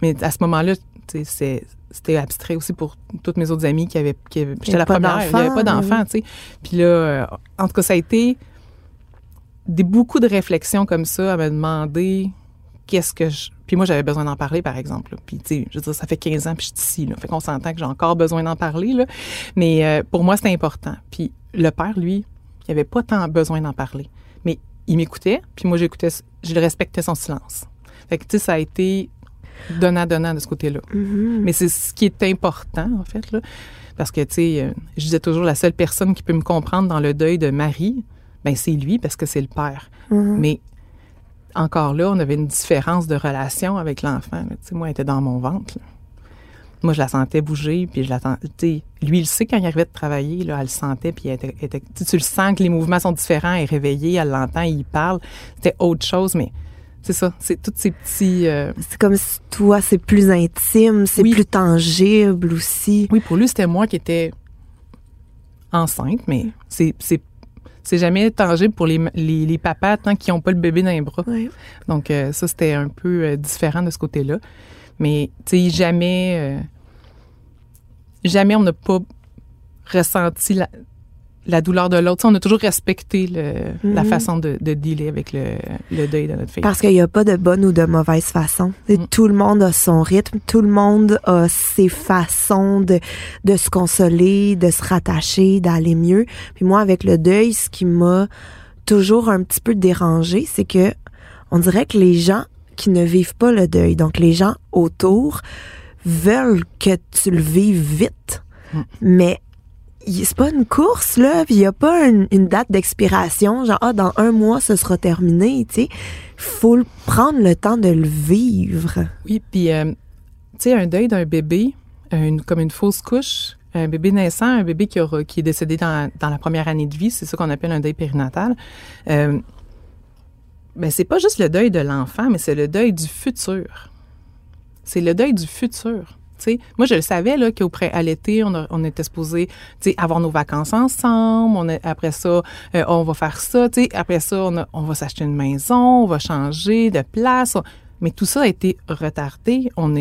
Mais à ce moment-là, c'était abstrait aussi pour toutes mes autres amies qui avaient... Qui J'étais la première, il n'y avait pas d'enfant, tu sais. Puis là, euh, en tout cas, ça a été des, beaucoup de réflexions comme ça à me demander qu'est-ce que je... Puis moi, j'avais besoin d'en parler, par exemple. là. Puis, tu sais, je veux dire, ça fait 15 ans, puis je suis ici, là. Fait qu'on s'entend que j'ai encore besoin d'en parler, là. Mais euh, pour moi, c'était important. Puis le père, lui, il avait pas tant besoin d'en parler. Mais il m'écoutait, puis moi, j'écoutais, je respectais son silence. Fait que, tu sais, ça a été donnant-donnant de ce côté-là. mhm. Mais c'est ce qui est important, en fait, là. Parce que, tu sais, euh, je disais toujours, la seule personne qui peut me comprendre dans le deuil de Marie, ben c'est lui, parce que c'est le père. Mhm. Mais encore là, on avait une différence de relation avec l'enfant. moi, elle était dans mon ventre. là. Moi, je la sentais bouger, puis je la sens- tu sais, Lui, il sait quand il arrivait de travailler, là, elle le sentait, puis elle était, elle était- tu le sens que les mouvements sont différents, elle est réveillée, elle l'entend, il parle. C'était autre chose, mais c'est ça, c'est tous ces petits... euh, C'est comme si toi, c'est plus intime, c'est Oui. plus tangible aussi. Oui, pour lui, c'était moi qui étais enceinte, mais c'est, c'est, jamais tangible pour les, les, les papas tant qu'ils n'ont pas le bébé dans les bras. Donc, euh, ça, c'était un peu euh, différent de ce côté-là. Mais, tu sais, jamais, euh, jamais on n'a pas ressenti la, la douleur de l'autre. On a toujours respecté le, la Mhm. façon de, de dealer avec le, le deuil de notre fille. Parce qu'il n'y a pas de bonne ou de mauvaise façon. Mm. Tout le monde a son rythme, tout le monde a ses façons de, de se consoler, de se rattacher, d'aller mieux. Puis moi, avec le deuil, ce qui m'a toujours un petit peu dérangé, c'est que on dirait que les gens qui ne vivent pas le deuil, donc les gens autour, veulent que tu le vives vite. Mm. Mais c'est pas une course, là, il n'y a pas une, date d'expiration, genre, ah, dans un mois, ce sera terminé, tu sais. faut prendre le temps de le vivre. Oui, puis, euh, tu sais, un deuil d'un bébé, une- comme une fausse couche, un bébé naissant, un bébé qui, aura, qui est décédé dans, dans la première année de vie, c'est ça qu'on appelle un deuil périnatal. Euh, ben, c'est pas juste le deuil de l'enfant, mais c'est le deuil du futur. C'est le deuil du futur. Moi, je le savais là qu'auprès à l'été, on, était supposé avoir nos vacances ensemble. Après ça, euh, on va faire ça. Après ça, on, va s'acheter une maison, on va changer de place. Mais tout ça a été retardé. On a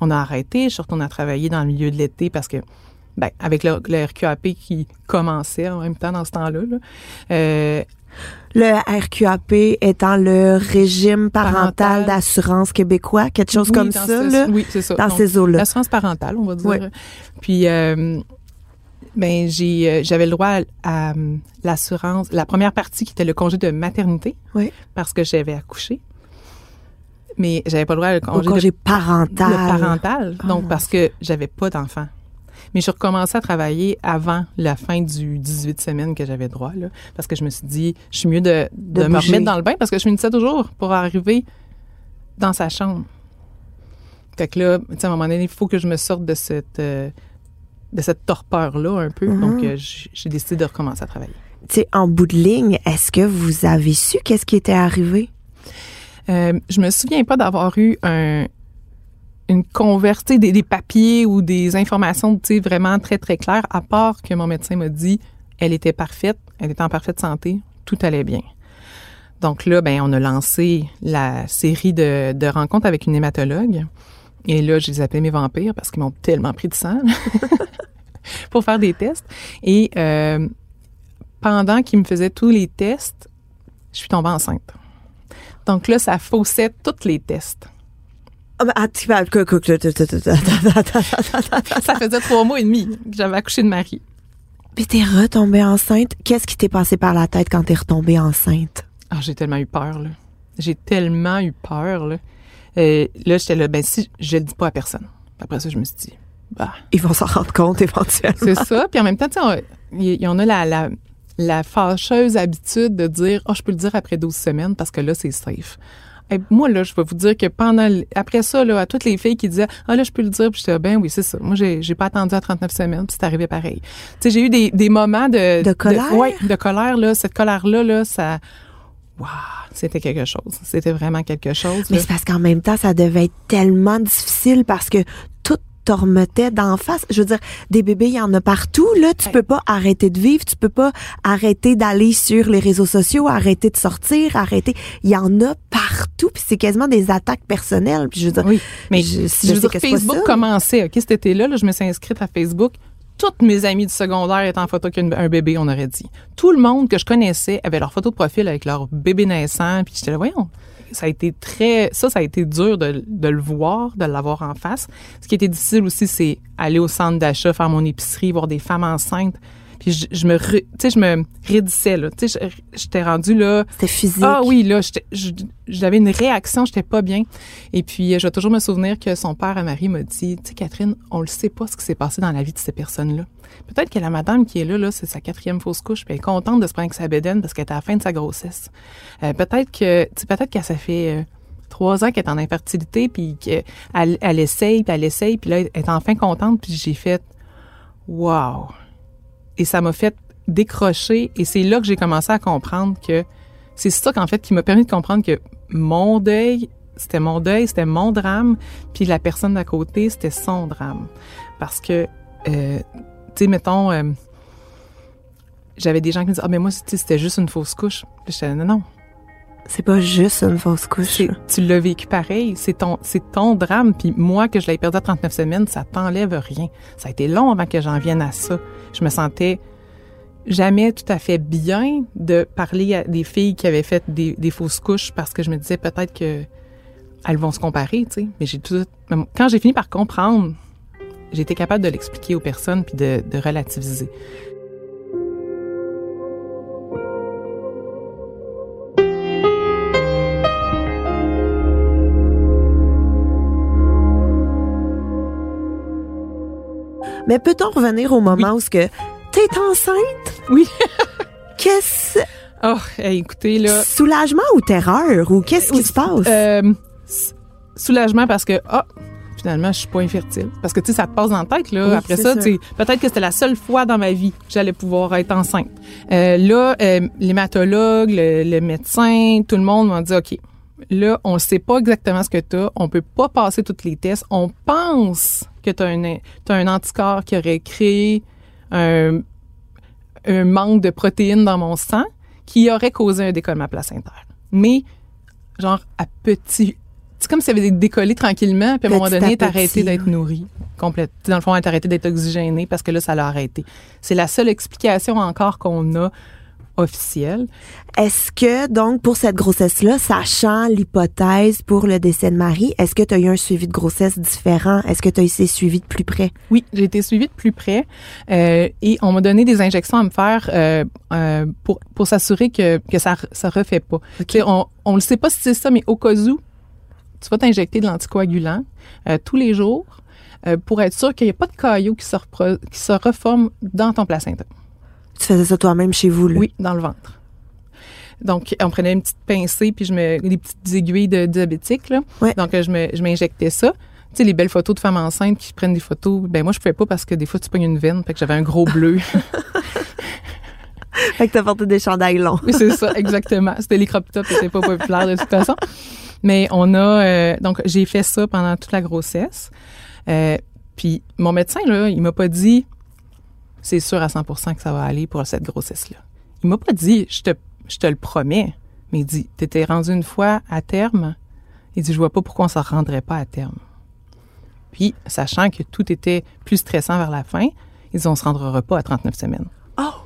on a arrêté. Je suis retournée à travailler dans le milieu de l'été parce que, ben, avec le, RQAP qui commençait en même temps dans ce temps-là, là, euh, Le RQAP étant le régime parental, Parental. d'assurance québécois, quelque chose oui, comme ça, ce- là, oui, c'est ça. dans Donc, ces eaux-là. L'assurance parentale, on va dire. Puis, euh, ben, j'ai, euh, j'avais le droit à, à, euh, l'assurance, la première partie qui était le congé de maternité, Oui. parce que j'avais accouché. Mais j'avais pas le droit à le Au congé, congé de, parental. le parental, Oh, donc mon parce que j'avais pas d'enfant. Mais je recommençais à travailler avant la fin du 18 semaines que j'avais droit, là, parce que je me suis dit, je suis mieux de, de, De me remettre dans le bain, parce que je finissais toujours pour arriver dans sa chambre. Fait que là, à un moment donné, il faut que je me sorte de cette, euh, de cette torpeur-là un peu. Mhm. Donc, euh, j'ai décidé de recommencer à travailler. Tu sais, en bout de ligne, est-ce que vous avez su qu'est-ce qui était arrivé? Euh, je me souviens pas d'avoir eu un, une convertie des, papiers ou des informations, vraiment très, très claires, à part que mon médecin m'a dit elle était parfaite, elle était en parfaite santé, tout allait bien. Donc là, ben, on a lancé la série de, de rencontres avec une hématologue. Et là, je les appelais mes vampires parce qu'ils m'ont tellement pris de sang pour faire des tests. Et euh, pendant qu'ils me faisaient tous les tests, je suis tombée enceinte. Donc là, ça faussait tous les tests. Ça faisait trois mois et demi que j'avais accouché de Marie. Puis t'es retombée enceinte. Qu'est-ce qui t'est passé par la tête quand t'es retombée enceinte? Ah, j'ai tellement eu peur, là. J'ai tellement eu peur, là. Euh, là, j'étais là, ben si, je le dis pas à personne. Après ça, je me suis dit, bah, Ils vont s'en rendre compte éventuellement. c'est ça. Puis en même temps, tu sais, on- il y, en a la, la, la fâcheuse habitude de dire, oh, je peux le dire après 12 semaines parce que là, c'est safe. Moi, là, je vais vous dire que pendant, après ça, là, à toutes les filles qui disaient, ah, là, je peux le dire, puis j'étais, ben oui, c'est ça. Moi, j'ai, j'ai pas attendu à 39 semaines, puis c'est arrivé pareil. Tu sais, j'ai eu des, des moments de. De colère? ouais, de colère, là. Cette colère-là, là, ça. Waouh, c'était quelque chose. C'était vraiment quelque chose. Mais c'est parce qu'en même temps, ça devait être tellement difficile parce que tout te remettait d'en face. Je veux dire, des bébés, il y en a partout. Là, tu Ouais. peux pas arrêter de vivre, tu peux pas arrêter d'aller sur les réseaux sociaux, arrêter de sortir, arrêter. Il y en a partout, puis c'est quasiment des attaques personnelles. Puis je veux dire, Oui, mais je- je, si je veux dire, c'est pas Facebook ça. commençait. OK, cet été-là, là, je me suis inscrite à Facebook. Toutes mes amies du secondaire étaient en photo qu'un un bébé, on aurait dit. Tout le monde que je connaissais avait leur photo de profil avec leur bébé naissant. Puis j'étais là, voyons, ça a été très... Ça, ça a été dur de, de le voir, de l'avoir en face. Ce qui était difficile aussi, c'est aller au centre d'achat, faire mon épicerie, voir des femmes enceintes. Puis je, je me... Tu sais, je me raidissais, là. Tu sais, j'étais rendue là... c'était physique. Ah oui, là, j'avais une réaction, j'étais pas bien. Et puis, euh, je vais toujours me souvenir que son père à Marie m'a dit, tu sais, Catherine, on le sait pas ce qui s'est passé dans la vie de ces personnes-là. Peut-être que la madame qui est là, là, c'est sa quatrième fausse couche, puis elle est contente de se prendre avec sa bédaine parce qu'elle est à la fin de sa grossesse. Euh, peut-être que, tu sais, peut-être que ça fait euh, trois ans qu'elle est en infertilité, puis qu'elle elle essaye, puis elle essaye, puis là, elle est enfin contente, puis j'ai fait, wow. Et ça m'a fait décrocher, et c'est là que j'ai commencé à comprendre que c'est ça qu'en fait qui m'a permis de comprendre que mon deuil, c'était mon deuil, c'était mon drame, puis la personne d'à côté, c'était son drame. Parce que, euh, tu sais, mettons, euh, j'avais des gens qui me disaient, ah, mais moi, c'était juste une fausse couche. Puis j'étais, non, non, C'est pas juste une fausse couche. tu l'as vécu pareil. C'est ton, c'est ton drame. Puis moi, que je l'ai perdu à 39 semaines, ça t'enlève rien. Ça a été long avant que j'en vienne à ça. Je me sentais jamais tout à fait bien de parler à des filles qui avaient fait des, des fausses couches parce que je me disais peut-être que elles vont se comparer, tu sais. Mais j'ai tout, quand j'ai fini par comprendre, j'ai été capable de l'expliquer aux personnes puis de, de relativiser. Mais peut-on revenir au moment où ce que t'es enceinte? Oui. Qu'est-ce Oh, écoutez là, soulagement ou terreur ou qu'est-ce qui se passe? Euh, soulagement parce que ah finalement je suis pas infertile parce que tu sais ça te passe dans la tête là Oui, après ça tu sais peut-être que c'était la seule fois dans ma vie que j'allais pouvoir être enceinte Euh, là euh, l'hématologue le, le médecin tout le monde m'a dit ok là on sait pas exactement ce que tu as on peut pas passer tous les tests on pense que tu as un t'as un anticorps qui aurait créé un un manque de protéines dans mon sang qui aurait causé un décollement placentaire mais genre à petit. C'est comme si ça avait décollé tranquillement, puis à un moment donné, t'as arrêté d'être nourri. Complète. Dans le fond, t'as arrêté d'être oxygéné parce que là, ça l'a arrêté. C'est la seule explication encore qu'on a officielle. Est-ce que, donc, pour cette grossesse-là, sachant l'hypothèse pour le décès de Marie, est-ce que tu as eu un suivi de grossesse différent? Est-ce que tu as été suivi de plus près? Oui, j'ai été suivie de plus près euh, et on m'a donné des injections à me faire euh, euh, pour, pour s'assurer que, que ça ça refait pas. Sais, On on le sait pas si c'est ça, mais au cas où, tu vas t'injecter de l'anticoagulant tous les jours pour être sûr qu'il n'y a pas de caillots qui se, qui se reforment dans ton placenta. Tu faisais ça toi-même chez vous, là? Oui, dans le ventre. Donc, on prenait une petite pincée puis je me des petites aiguilles de diabétique là. Ouais. Donc je me je m'injectais ça. Tu sais les belles photos de femmes enceintes qui prennent des photos, ben moi je pouvais pas parce que des fois tu pognes une veine, fait que j'avais un gros bleu. Fait que t'as porté des chandails longs. Oui, c'est ça, exactement. C'était les crop tops, c'était pas populaire de toute façon. Mais on a euh, donc j'ai fait ça pendant toute la grossesse. Euh, puis mon médecin là, il m'a pas dit c'est sûr à 100% que ça va aller pour cette grossesse là. Il m'a pas dit je te je te le promets, mais il dit t'étais rendu une fois à terme. Il dit je vois pas pourquoi on s'en rendrait pas à terme. Puis sachant que tout était plus stressant vers la fin, ils dit on se rendra pas à 39 semaines. Oh!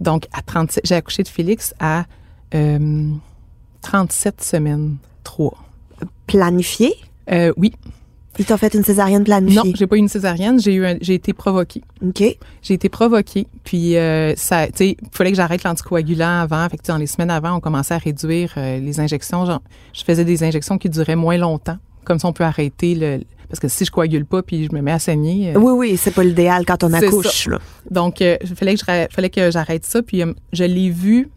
Donc, à 37, j'ai accouché de Félix à euh, 37 semaines 3. Planifié? Euh, oui. Ils t'ont fait une césarienne Non, planifiée? j'ai pas eu une césarienne, j'ai eu j'ai été provoquée. OK. J'ai été provoquée, puis euh, ça, tu sais, il fallait que j'arrête l'anticoagulant avant. Fait que dans les semaines avant, on commençait à réduire euh, les injections. Genre, je faisais des injections qui duraient moins longtemps, comme ça on peut arrêter le. Parce que si je coagule pas puis je me mets à saigner, euh, Oui, oui, c'est pas l'idéal quand on accouche, là. Donc, il fallait que je fallait que j'arrête ça. Puis, je l'ai vu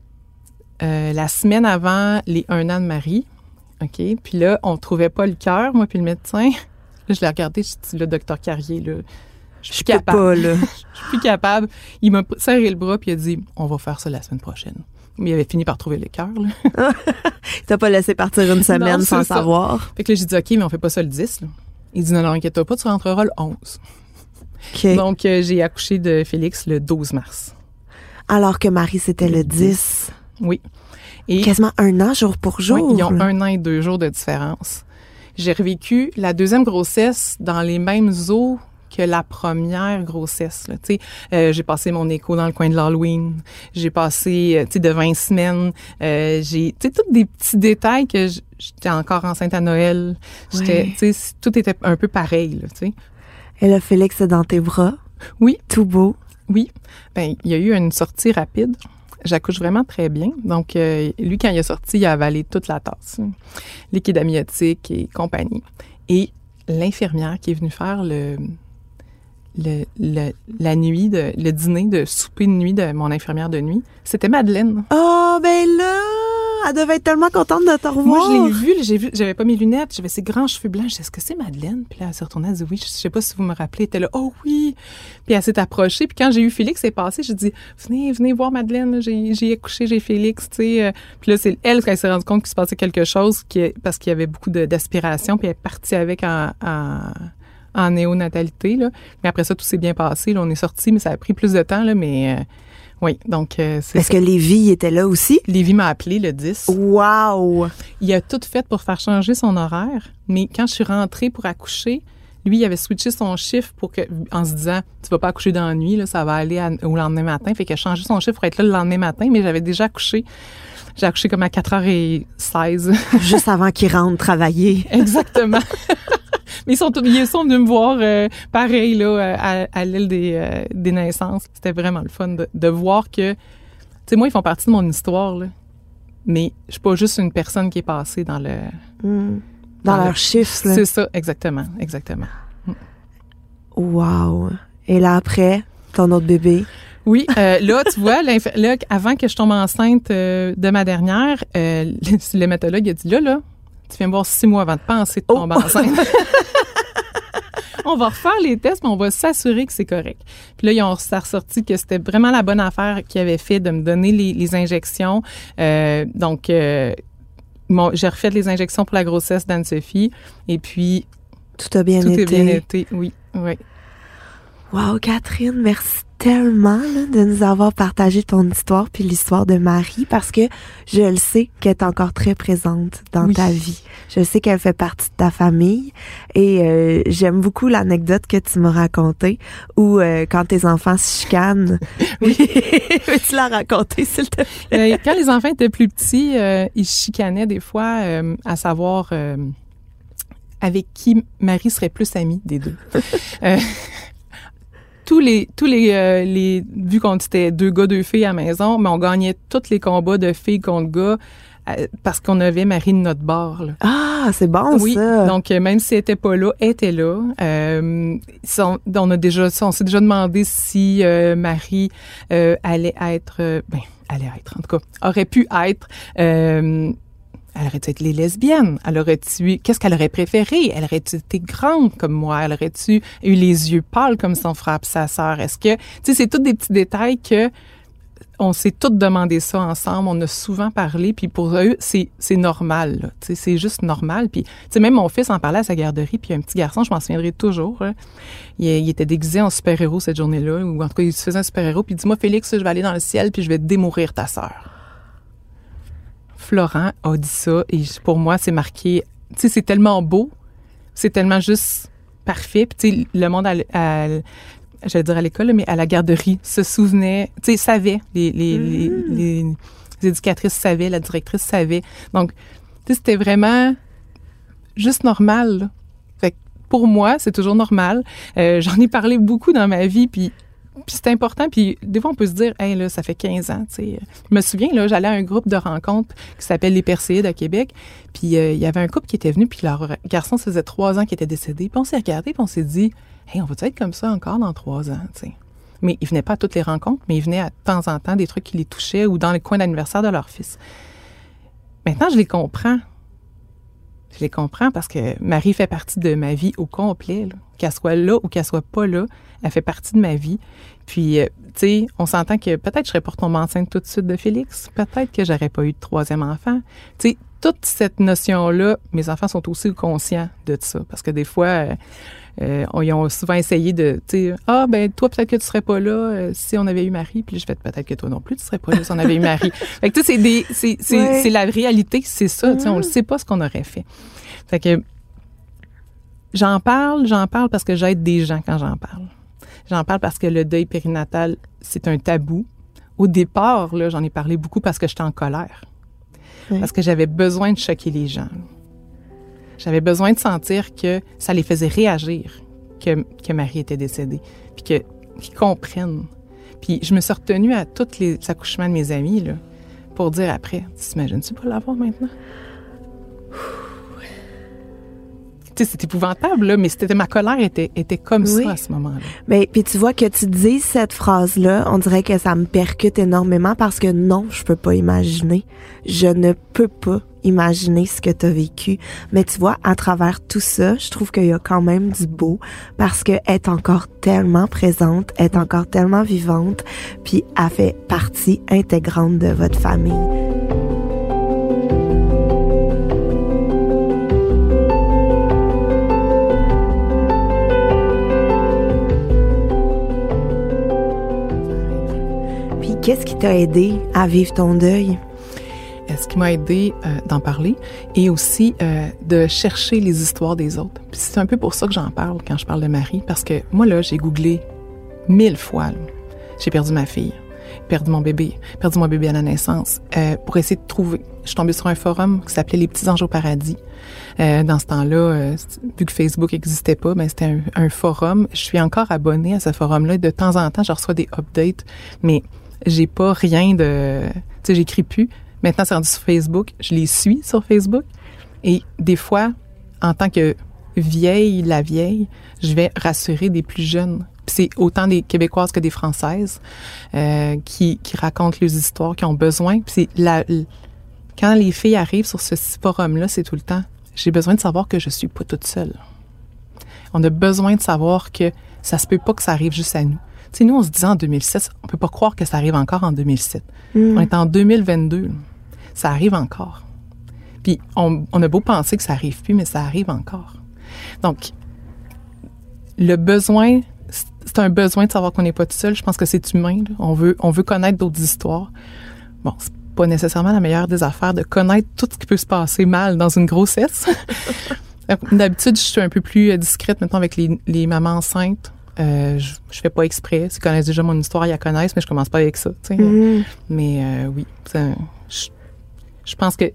la semaine avant les un an de Marie. OK? Puis là, on trouvait pas le cœur, moi puis le médecin. Là, je l'ai regardé, je dis, le docteur Carrier, là, je suis Je capable. pas, là. Je suis plus capable. Il m'a serré le bras puis il a dit, on va faire ça la semaine prochaine. Mais il avait fini par trouver le cœur, là. T'as pas laissé partir une semaine Non, sans ça. savoir. Fait que là, j'ai dit, OK, mais on fait pas ça le 10, là. Il dit, non, non, inquiète-toi pas, tu rentreras le 11. OK. Donc, euh, j'ai accouché de Félix le 12 mars. Alors que Marie, c'était le 10. Oui. Et Quasiment un an, jour pour jour. Oui, ils ont un an et deux jours de différence. J'ai revécu la deuxième grossesse dans les mêmes eaux que la première grossesse. là. Tu sais, euh, j'ai passé mon écho dans le coin de l'Halloween. J'ai passé, euh, tu sais, de 20 semaines. Euh, j'ai, tu sais, tous des petits détails que j'étais encore enceinte à Noël. J'étais, Ouais. tout était un peu pareil, là. Et là, Félix est dans tes bras. Oui. Tout beau. Oui. Ben, il y a eu une sortie rapide. J'accouche vraiment très bien. Donc, euh, lui, quand il est sorti, il a avalé toute la tasse. Liquide amniotique et compagnie. Et l'infirmière qui est venue faire le, le, le- la nuit, de, le dîner de souper de nuit de mon infirmière de nuit, c'était Madeleine. Oh, ben là, elle devait être tellement contente de te revoir. Moi, je l'ai là, j'ai vu, j'avais pas mes lunettes, j'avais ces grands cheveux blancs. Je dis, est-ce que c'est Madeleine? Puis là, elle s'est retournée, elle dit, oui, je sais pas si vous me rappelez. Elle était là, oh oui. Puis elle s'est approchée. Puis quand j'ai eu Félix, c'est passé, j'ai dit, venez, venez voir Madeleine, j'ai, accouché, j'ai Félix, tu sais. euh. Puis là, c'est elle, quand elle s'est rendue compte qu'il se passait quelque chose, parce qu'il y avait beaucoup d'aspiration, puis elle est partie avec en, néonatalité. Mais après ça, tout s'est bien passé. Là, on est sorti, mais ça a pris plus de temps. Là, mais euh, oui, donc euh, c'est Est-ce que Lévi était là aussi? Lévi m'a appelé le 10. Wow! Il a tout fait pour faire changer son horaire. Mais quand je suis rentrée pour accoucher, lui, il avait switché son chiffre pour que, en se disant, tu vas pas accoucher dans la nuit, là, ça va aller à- au lendemain matin. Fait qu'il a changé son chiffre pour être là le lendemain matin, mais j'avais déjà accouché. J'ai accouché comme à 4h16. Juste avant qu'il rentre travailler. Exactement. Mais ils sont, ils sont venus me voir euh, pareil là, euh, à, à l'île des, euh, des naissances. C'était vraiment le fun de, de voir que, tu sais, moi, ils font partie de mon histoire, là. Mais je suis pas juste une personne qui est passée dans le... Hmm. Dans le- leurs chiffres, là. C'est ça, exactement, exactement. Wow! Et là, après, ton autre bébé? Oui, euh, là, tu vois, là, avant que je tombe enceinte euh, de ma dernière, euh, le l'hématologue a dit, là, là, tu viens me voir six mois avant de penser de tomber enceinte. on va refaire les tests, mais on va s'assurer que c'est correct. Puis là, ils ont ça a ressorti que c'était vraiment la bonne affaire qu'ils avaient fait de me donner les, les injections. Euh, donc, euh, j'ai refait les injections pour la grossesse d'Anne-Sophie. Et puis, Tout a bien tout été. est bien été. Oui, oui. Wow, Catherine, merci tellement là, de nous avoir partagé ton histoire puis l'histoire de Marie parce que je le sais qu'elle est encore très présente dans Oui. ta vie. Je sais qu'elle fait partie de ta famille et euh, j'aime beaucoup l'anecdote que tu m'as racontée où euh, quand tes enfants se chicanent. Oui. Veux-tu la raconter s'il te plaît? Euh, quand les enfants étaient plus petits, ils chicanaient des fois à savoir avec qui Marie serait plus amie des deux. Euh, tous les tous les euh, les vu qu'on était deux gars deux filles à la maison, mais on gagnait tous les combats de filles contre gars euh, parce qu'on avait Marie de notre bord. Là. Ah, c'est bon Oui, ça. donc euh, même si elle était pas là, elle était là. Euh, son- on a déjà, on s'est déjà demandé si Marie euh, allait être, ben, allait être en tout cas, aurait pu être. Elle aurait-tu été les lesbiennes? Elle aurait-tu, qu'est-ce qu'elle aurait préféré? Elle aurait-tu été grande comme moi? Elle aurait-tu eu les yeux pâles comme son frère sa sœur? Est-ce que, tu sais, c'est tous des petits détails que on s'est toutes demandé ça ensemble, on a souvent parlé, puis pour eux, c'est c'est normal. Tu sais, c'est juste normal. Puis, tu sais, même mon fils en parlait à sa garderie, puis un petit garçon, je m'en souviendrai toujours, il, il était déguisé en super-héros cette journée-là, ou en tout cas, il se faisait un super-héros, puis il dit, moi, Félix, je vais aller dans le ciel, puis je vais démourir ta sœur. Florent a dit ça, et pour moi, c'est marqué, tu sais, c'est tellement beau, c'est tellement juste parfait, puis tu sais, le monde à, l- j'allais dire à l'école, mais à la garderie, se souvenait, tu sais, savait, les, les, les, les- les éducatrices savaient, la directrice savait. Donc, tu sais, c'était vraiment juste normal. là. Fait que pour moi, c'est toujours normal. Euh, J'en ai parlé beaucoup dans ma vie, puis puis c'est important. Puis des fois, on peut se dire, là, ça fait 15 ans. Je me souviens, là, j'allais à un groupe de rencontres qui s'appelle Les Perséides à Québec. Puis euh, il y avait un couple qui était venu, puis leur garçon, ça faisait trois ans qu'il était décédé. Puis on s'est regardé, puis on s'est dit, hey, on va être comme ça encore dans trois ans, tu sais? Mais ils venaient pas à toutes les rencontres, mais ils venaient à de temps en temps des trucs qui les touchaient ou dans les coins d'anniversaire de leur fils. Maintenant, je les comprends. Je les comprends parce que Marie fait partie de ma vie au complet. Qu'elle soit là ou qu'elle soit pas là, elle fait partie de ma vie. Puis, euh, tu sais, on s'entend que peut-être je serais pas retombée enceinte tout de suite de Félix. Peut-être que j'aurais pas eu de troisième enfant. Tu sais, toute cette notion-là, mes enfants sont aussi conscients de ça. Parce que des fois, euh, euh, on- ils ont souvent essayé de, tu sais, ah, ben, toi, peut-être que tu serais pas là euh, si on avait eu Marie. Puis je fais peut-être que toi non plus, tu serais pas là si on avait eu Marie. Fait que, tu sais, c'est Ouais. la réalité, c'est ça. Tu sais, on le sait pas ce qu'on aurait fait. Fait que, j'en parle, j'en parle parce que j'aide des gens quand j'en parle. J'en parle parce que le deuil périnatal, c'est un tabou. Au départ, là, j'en ai parlé beaucoup parce que j'étais en colère. Parce que j'avais besoin de choquer les gens. J'avais besoin de sentir que ça les faisait réagir que, que Marie était décédée, puis que qu'ils comprennent. Puis je me suis retenue à tous les accouchements de mes amis là, pour dire après, t'imagines-tu pas l'avoir maintenant? C'est épouvantable, là, mais c'était ma colère était, était comme Oui. ça à ce moment-là. Mais puis tu vois que tu dis cette phrase là, on dirait que ça me percute énormément parce que non, je peux pas imaginer. Je ne peux pas imaginer ce que tu as vécu. Mais tu vois, à travers tout ça, je trouve qu'il y a quand même du beau parce que est encore tellement présente, est encore tellement vivante, puis a fait partie intégrante de votre famille. Puis Qu'est-ce qui t'a aidé à vivre ton deuil? Ce qui m'a aidé euh, d'en parler et aussi euh, de chercher les histoires des autres? Puis c'est un peu pour ça que j'en parle quand je parle de Marie, parce que moi, là, j'ai googlé mille fois. J'ai perdu ma fille, perdu mon bébé, perdu mon bébé à la naissance, euh, pour essayer de trouver. Je suis tombée sur un forum qui s'appelait Les Petits Anges au Paradis. Dans ce temps-là, vu que Facebook n'existait pas, ben, c'était un, un forum. Je suis encore abonnée à ce forum-là. De temps en temps, je reçois des updates, mais j'ai pas rien de... Tu sais, j'écris plus. Maintenant, c'est rendu sur Facebook. Je les suis sur Facebook. Et des fois, en tant que vieille, la vieille, je vais rassurer des plus jeunes. C'est autant des Québécoises que des Françaises euh, qui, qui racontent leurs histoires, qui ont besoin. Puis la, quand les filles arrivent sur ce forum-là, c'est tout le temps. J'ai besoin de savoir que je suis pas toute seule. On a besoin de savoir que ça se peut pas que ça arrive juste à nous. Tu sais, nous, on se disait en 2007, on peut pas croire que ça arrive encore en 2007. On est en 2022. Ça arrive encore. Puis on, on a beau penser que ça arrive plus, mais ça arrive encore. Donc, le besoin, c'est un besoin de savoir qu'on n'est pas tout seul. Je pense que c'est humain. là. On veut, on veut connaître d'autres histoires. Bon, c'est pas nécessairement la meilleure des affaires de connaître tout ce qui peut se passer mal dans une grossesse. D'habitude, je suis un peu plus euh, discrète maintenant avec les, les mamans enceintes. Euh, je, je fais pas exprès. S'ils connaissent déjà mon histoire, ils la connaissent, mais je commence pas avec ça. tu sais. Mm. Mais euh, oui, je, je pense que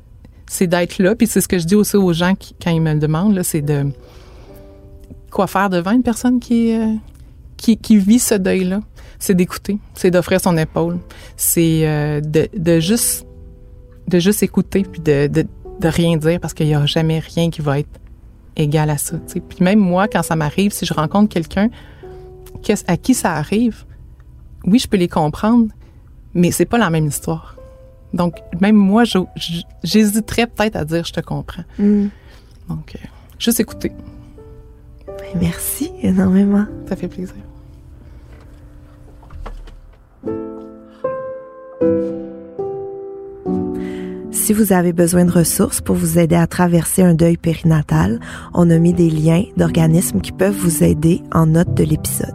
c'est d'être là. Puis c'est ce que je dis aussi aux gens qui, quand ils me le demandent, c'est de quoi faire devant une personne qui, euh, qui, qui vit ce deuil-là? C'est d'écouter, c'est d'offrir son épaule, c'est euh, de, de juste de juste écouter puis de, de, rien dire parce qu'il n'y a jamais rien qui va être égal à ça. Puis même moi, quand ça m'arrive, si je rencontre quelqu'un à qui ça arrive, oui, je peux les comprendre, mais c'est pas la même histoire. Donc, même moi, j'hésiterais peut-être à dire je te comprends. Mm. Donc, euh, juste écouter, Ben, Merci énormément. ça fait plaisir. Si vous avez besoin de ressources pour vous aider à traverser un deuil périnatal, on a mis des liens d'organismes qui peuvent vous aider en note de l'épisode.